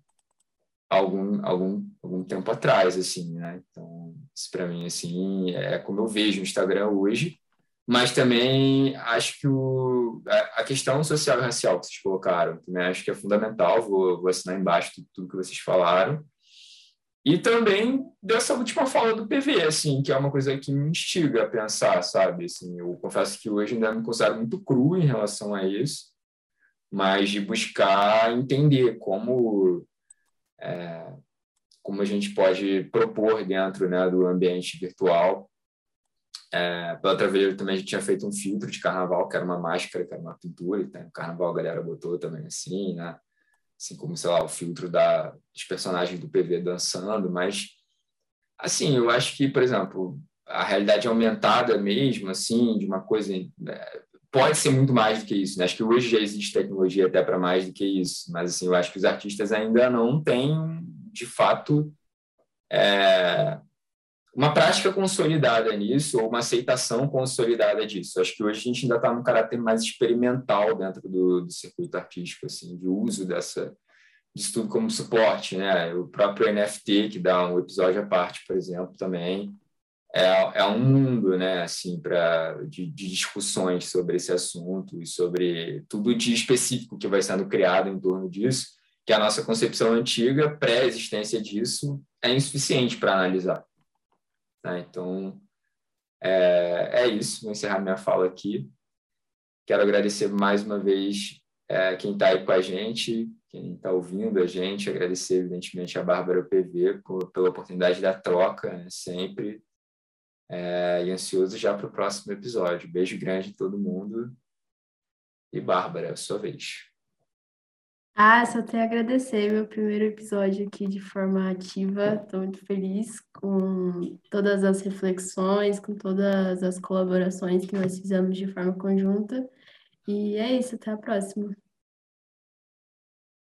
algum, algum, algum tempo atrás, assim, né? Então, isso para mim, assim, é como eu vejo o Instagram hoje, mas também acho que o, a questão social e racial que vocês colocaram, também acho que é fundamental, vou, vou assinar embaixo tudo, tudo que vocês falaram, e também dessa última fala do PV, assim, que é uma coisa que me instiga a pensar, sabe? Assim, eu confesso que hoje ainda me considero muito cru em relação a isso, mas de buscar entender como é, como a gente pode propor dentro né, do ambiente virtual. É, pela Traveleiro também a gente tinha feito um filtro de carnaval, que era uma máscara, que era uma pintura, e no carnaval a galera botou também assim, né? assim como, sei lá, o filtro da, dos personagens do PV dançando, mas, assim, eu acho que, por exemplo, a realidade aumentada mesmo, assim, de uma coisa, né, pode ser muito mais do que isso, né? Acho que hoje já existe tecnologia até para mais do que isso, mas, assim, eu acho que os artistas ainda não têm, de fato, é, uma prática consolidada nisso, ou uma aceitação consolidada disso. Acho que hoje a gente ainda está num caráter mais experimental dentro do, do, circuito artístico, assim, de uso dessa, disso tudo como suporte. Né? O próprio NFT, que dá um episódio à parte, por exemplo, também, é, é um mundo né, assim, pra, de, de discussões sobre esse assunto e sobre tudo de específico que vai sendo criado em torno disso, que a nossa concepção antiga, pré-existência disso, é insuficiente para analisar. Né? Então, é, é isso. Vou encerrar minha fala aqui. Quero agradecer mais uma vez é, quem está aí com a gente, quem está ouvindo a gente, agradecer, evidentemente, a Bárbara PV pela oportunidade da troca, né? sempre. É, e ansioso já para o próximo episódio. Beijo grande em todo mundo. E Bárbara, é sua vez. Ah, só tenho a agradecer meu primeiro episódio aqui de forma ativa. Estou muito feliz com todas as reflexões, com todas as colaborações que nós fizemos de forma conjunta. E é isso, até a próxima.